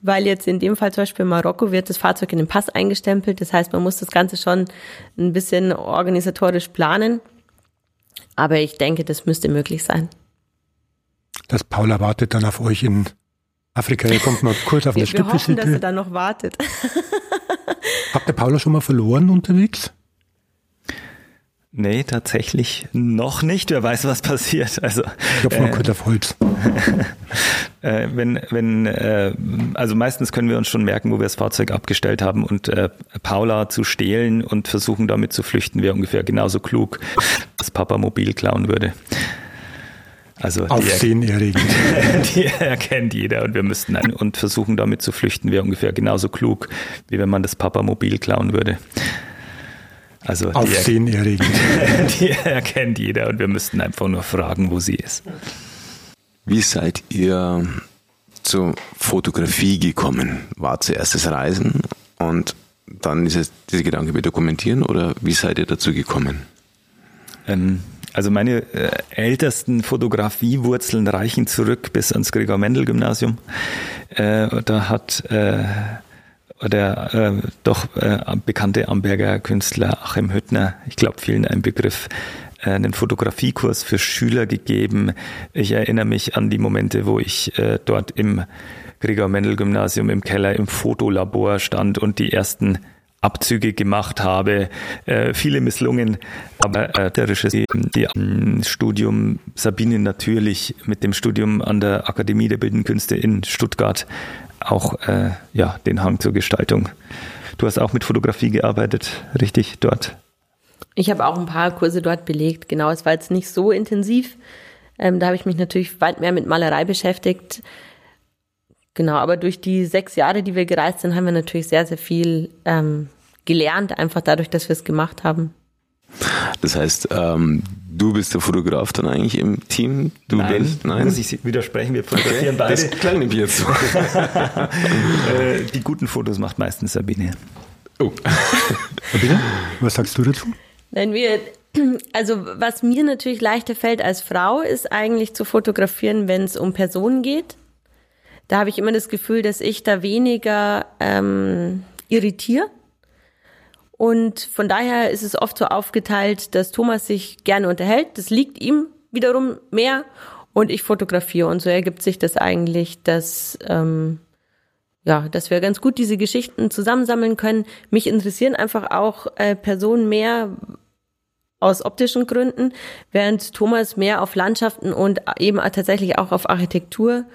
C: weil jetzt in dem Fall zum Beispiel in Marokko wird das Fahrzeug in den Pass eingestempelt. Das heißt, man muss das Ganze schon ein bisschen organisatorisch planen. Aber ich denke, das müsste möglich sein.
B: Das Paula wartet dann auf euch in Afrika. Ihr kommt mal kurz auf [LAUGHS] eine
C: wir, wir hoffen, dass
B: er
C: dann noch wartet. [LAUGHS]
B: Habt ihr Paula schon mal verloren unterwegs?
D: Nee, tatsächlich noch nicht. Wer weiß, was passiert. Also,
B: ich hoffe mal äh, kurz auf Holz. [LAUGHS]
D: äh, wenn, wenn, äh, also meistens können wir uns schon merken, wo wir das Fahrzeug abgestellt haben und äh, Paula zu stehlen und versuchen damit zu flüchten, wäre ungefähr genauso klug, dass Papa mobil klauen würde.
B: Also Aufsehenerregend.
D: Die, [LAUGHS] die erkennt jeder und wir müssten ein, und versuchen damit zu flüchten, wäre ungefähr genauso klug, wie wenn man das Papa mobil klauen würde.
B: Also Aufsehenerregend.
D: Die, [LAUGHS] die erkennt jeder und wir müssten einfach nur fragen, wo sie ist.
A: Wie seid ihr zur Fotografie gekommen? War zuerst das Reisen und dann dieses, diese Gedanke wir dokumentieren oder wie seid ihr dazu gekommen?
D: Ähm, also meine äh, ältesten Fotografiewurzeln reichen zurück bis ans Gregor-Mendel-Gymnasium. Äh, da hat äh, der äh, doch äh, bekannte Amberger Künstler Achim Hüttner, ich glaube vielen ein Begriff, äh, einen Fotografiekurs für Schüler gegeben. Ich erinnere mich an die Momente, wo ich äh, dort im Gregor Mendel Gymnasium im Keller im Fotolabor stand und die ersten Abzüge gemacht habe, äh, viele misslungen, aber äh, der Regisseur, die ähm, Studium Sabine natürlich mit dem Studium an der Akademie der Bildenden Künste in Stuttgart auch äh, ja den Hang zur Gestaltung. Du hast auch mit Fotografie gearbeitet, richtig dort?
C: Ich habe auch ein paar Kurse dort belegt. Genau, es war jetzt nicht so intensiv. Ähm, da habe ich mich natürlich weit mehr mit Malerei beschäftigt. Genau, aber durch die sechs Jahre, die wir gereist sind, haben wir natürlich sehr, sehr viel ähm, gelernt, einfach dadurch, dass wir es gemacht haben.
A: Das heißt, ähm, du bist der Fotograf dann eigentlich im Team? Du
D: Nein, bist? Nein, muss ich widersprechen, wir fotografieren beide. Das
A: klang nämlich jetzt so. [LAUGHS]
D: Äh, die guten Fotos macht meistens Sabine.
B: Oh. [LAUGHS] Sabine, was sagst du dazu?
C: Nein, wir, [CLEARS THROAT] also was mir natürlich leichter fällt als Frau, ist eigentlich zu fotografieren, wenn es um Personen geht. Da habe ich immer das Gefühl, dass ich da weniger ähm, irritiere. Und von daher ist es oft so aufgeteilt, dass Thomas sich gerne unterhält. Das liegt ihm wiederum mehr und ich fotografiere. Und so ergibt sich das eigentlich, dass, ähm, ja, dass wir ganz gut diese Geschichten zusammensammeln können. Mich interessieren einfach auch äh, Personen mehr aus optischen Gründen, während Thomas mehr auf Landschaften und eben tatsächlich auch auf Architektur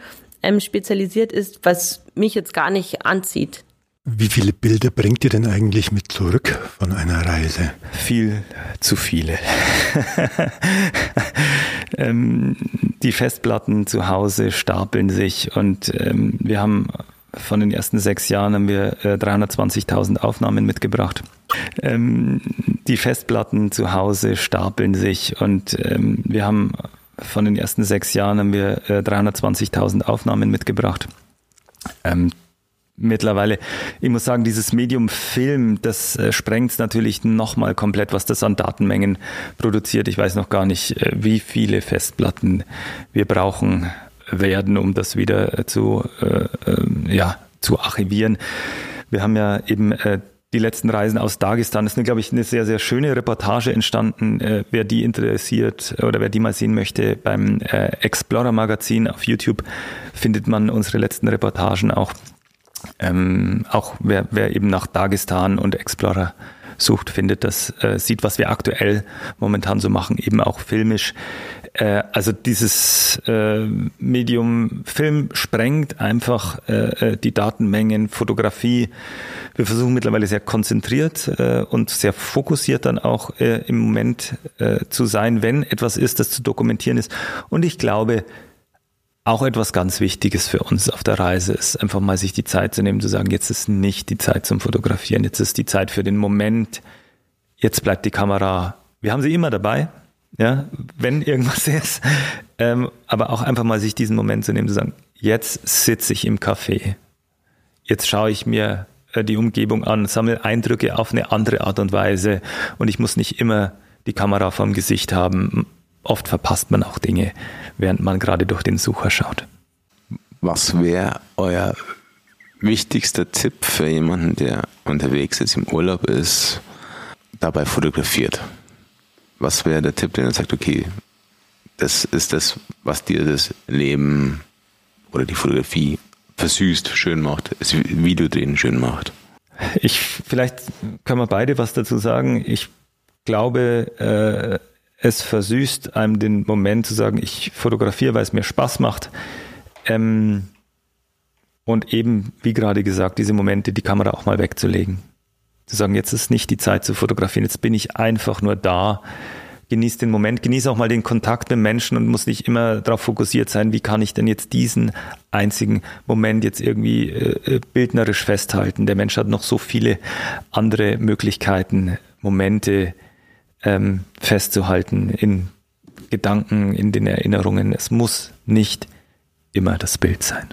C: ähm, spezialisiert ist, was mich jetzt gar nicht anzieht.
B: Wie viele Bilder bringt ihr denn eigentlich mit zurück von einer Reise?
D: Viel zu viele. [LAUGHS] ähm, die Festplatten zu Hause stapeln sich und ähm, wir haben von den ersten sechs Jahren haben wir äh, 320.000 Aufnahmen mitgebracht. Ähm, die Festplatten zu Hause stapeln sich und ähm, wir haben von den ersten sechs Jahren haben wir äh, 320.000 Aufnahmen mitgebracht. Ähm, mittlerweile, ich muss sagen, dieses Medium Film, das äh, sprengt natürlich nochmal komplett, was das an Datenmengen produziert. Ich weiß noch gar nicht, äh, wie viele Festplatten wir brauchen werden, um das wieder zu, äh, äh, ja, zu archivieren. Wir haben ja eben äh, die letzten Reisen aus Dagestan. Das ist, glaube ich, eine sehr, sehr schöne Reportage entstanden. Äh, wer die interessiert oder wer die mal sehen möchte, beim äh, Explorer Magazin auf YouTube findet man unsere letzten Reportagen auch. Ähm, auch wer, wer eben nach Dagestan und Explorer sucht, findet das, äh, sieht, was wir aktuell momentan so machen, eben auch filmisch. Äh, also dieses äh, Medium Film sprengt einfach äh, äh, die Datenmengen, Fotografie. Wir versuchen mittlerweile sehr konzentriert äh, und sehr fokussiert dann auch äh, im Moment äh, zu sein, wenn etwas ist, das zu dokumentieren ist. Und ich glaube, auch etwas ganz Wichtiges für uns auf der Reise ist, einfach mal sich die Zeit zu nehmen, zu sagen, jetzt ist nicht die Zeit zum Fotografieren, jetzt ist die Zeit für den Moment, jetzt bleibt die Kamera, wir haben sie immer dabei, ja, wenn irgendwas [LAUGHS] ist, ähm, aber auch einfach mal sich diesen Moment zu nehmen, zu sagen, jetzt sitze ich im Café, jetzt schaue ich mir äh, die Umgebung an, sammle Eindrücke auf eine andere Art und Weise und ich muss nicht immer die Kamera vorm Gesicht haben. Oft verpasst man auch Dinge, während man gerade durch den Sucher schaut.
A: Was wäre euer wichtigster Tipp für jemanden, der unterwegs ist, im Urlaub ist, dabei fotografiert? Was wäre der Tipp, den er sagt, okay, das ist das, was dir das Leben oder die Fotografie versüßt, schön macht, das Videodrehen schön macht?
D: Ich, vielleicht können wir beide was dazu sagen. Ich glaube, äh, es versüßt einem den Moment zu sagen, ich fotografiere, weil es mir Spaß macht. Ähm, und eben, wie gerade gesagt, diese Momente, die Kamera auch mal wegzulegen. Zu sagen, jetzt ist nicht die Zeit zu fotografieren, jetzt bin ich einfach nur da genieß den Moment, genieß auch mal den Kontakt mit Menschen und muss nicht immer darauf fokussiert sein, wie kann ich denn jetzt diesen einzigen Moment jetzt irgendwie äh, äh, bildnerisch festhalten. Der Mensch hat noch so viele andere Möglichkeiten, Momente ähm, festzuhalten in Gedanken, in den Erinnerungen. Es muss nicht immer das Bild sein.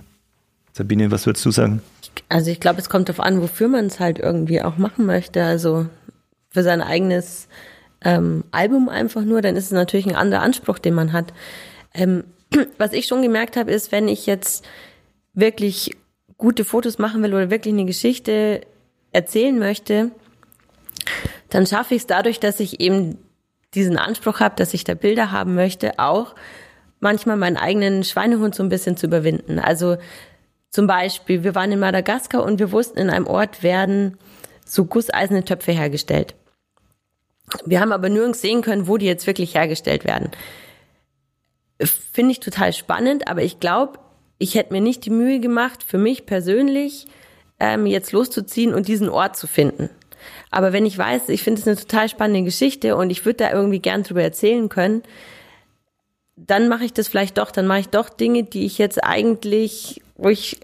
D: Sabine, was würdest du sagen?
C: Also ich glaube, es kommt darauf an, wofür man es halt irgendwie auch machen möchte. Also für sein eigenes ähm, Album einfach nur, dann ist es natürlich ein anderer Anspruch, den man hat. Ähm, [CLEARS THROAT] was ich schon gemerkt habe, ist, wenn ich jetzt wirklich gute Fotos machen will oder wirklich eine Geschichte erzählen möchte, dann schaffe ich es dadurch, dass ich eben diesen Anspruch habe, dass ich da Bilder haben möchte, auch manchmal meinen eigenen Schweinehund so ein bisschen zu überwinden. Also zum Beispiel, wir waren in Madagaskar und wir wussten, in einem Ort werden so gusseiserne Töpfe hergestellt. Wir haben aber nirgends sehen können, wo die jetzt wirklich hergestellt werden. Finde ich total spannend, aber ich glaube, ich hätte mir nicht die Mühe gemacht, für mich persönlich ähm, jetzt loszuziehen und diesen Ort zu finden. Aber wenn ich weiß, ich finde es eine total spannende Geschichte und ich würde da irgendwie gern drüber erzählen können, dann mache ich das vielleicht doch. Dann mache ich doch Dinge, die ich jetzt eigentlich, wo ich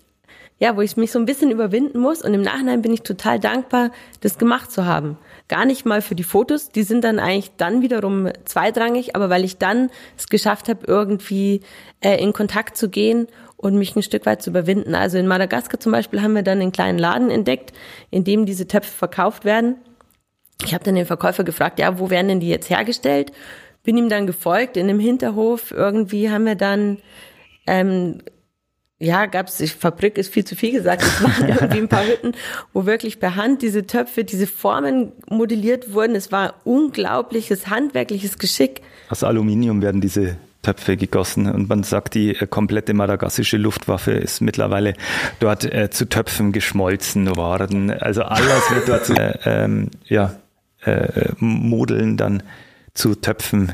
C: ja, wo ich mich so ein bisschen überwinden muss. Und im Nachhinein bin ich total dankbar, das gemacht zu haben. Gar nicht mal für die Fotos, die sind dann eigentlich dann wiederum zweitrangig, aber weil ich dann es geschafft habe, irgendwie äh, in Kontakt zu gehen und mich ein Stück weit zu überwinden. Also in Madagaskar zum Beispiel haben wir dann einen kleinen Laden entdeckt, in dem diese Töpfe verkauft werden. Ich habe dann den Verkäufer gefragt, ja, wo werden denn die jetzt hergestellt? Bin ihm dann gefolgt in einem Hinterhof. Irgendwie haben wir dann ähm, ja, gab's, Fabrik ist viel zu viel gesagt, es waren irgendwie ein paar Hütten, wo wirklich per Hand diese Töpfe, diese Formen modelliert wurden. Es war unglaubliches handwerkliches Geschick.
D: Aus Aluminium werden diese Töpfe gegossen und man sagt, die äh, komplette madagassische Luftwaffe ist mittlerweile dort äh, zu Töpfen geschmolzen worden. Also alles wird dort zu [LAUGHS] äh, ähm, ja, äh, Modeln dann zu Töpfen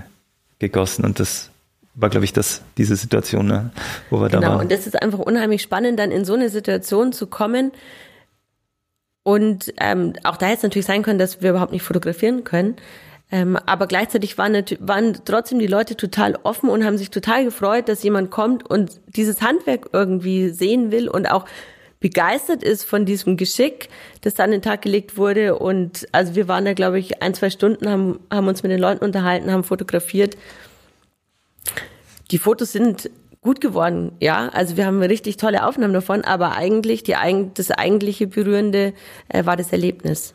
D: gegossen und das war, glaube ich, das, diese Situation, ne, wo wir
C: genau,
D: da waren.
C: Genau, und das ist einfach unheimlich spannend, dann in so eine Situation zu kommen. Und ähm, auch da hätte es natürlich sein können, dass wir überhaupt nicht fotografieren können. Ähm, aber gleichzeitig waren, waren trotzdem die Leute total offen und haben sich total gefreut, dass jemand kommt und dieses Handwerk irgendwie sehen will und auch begeistert ist von diesem Geschick, das dann in den Tag gelegt wurde. Und also wir waren da, glaube ich, ein, zwei Stunden, haben, haben uns mit den Leuten unterhalten, haben fotografiert. Die Fotos sind gut geworden, ja. Also wir haben richtig tolle Aufnahmen davon, aber eigentlich die, das eigentliche Berührende äh, war das Erlebnis.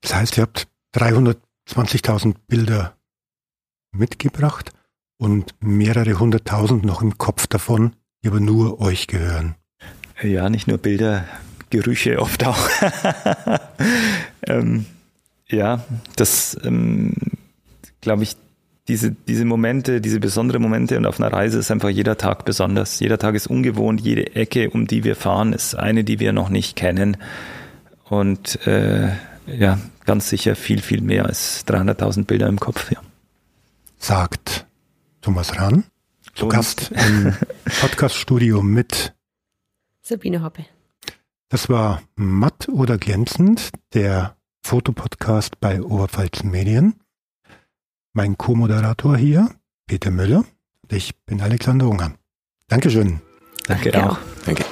B: Das heißt, ihr habt 320.000 Bilder mitgebracht und mehrere hunderttausend noch im Kopf davon, die aber nur euch gehören.
D: Ja, nicht nur Bilder, Gerüche oft auch. [LAUGHS] ähm, ja, das ähm, glaube ich, diese, diese Momente, diese besonderen Momente und auf einer Reise ist einfach jeder Tag besonders. Jeder Tag ist ungewohnt, jede Ecke, um die wir fahren, ist eine, die wir noch nicht kennen. Und äh, ja, ganz sicher viel, viel mehr als 300.000 Bilder im Kopf. Ja.
B: Sagt Thomas Rahn, zu Gast im Podcaststudio mit
C: Sabine Hoppe.
B: Das war Matt oder glänzend, der Fotopodcast bei Oberpfalz Medien. Mein Co-Moderator hier, Peter Müller. Ich bin Alexander Unger. Dankeschön.
D: Danke, Danke auch. Danke.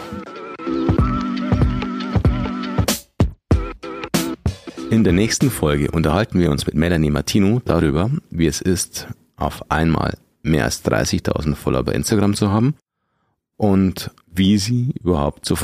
A: In der nächsten Folge unterhalten wir uns mit Melanie Martino darüber, wie es ist, auf einmal mehr als 30.000 Follower bei Instagram zu haben und wie sie überhaupt zur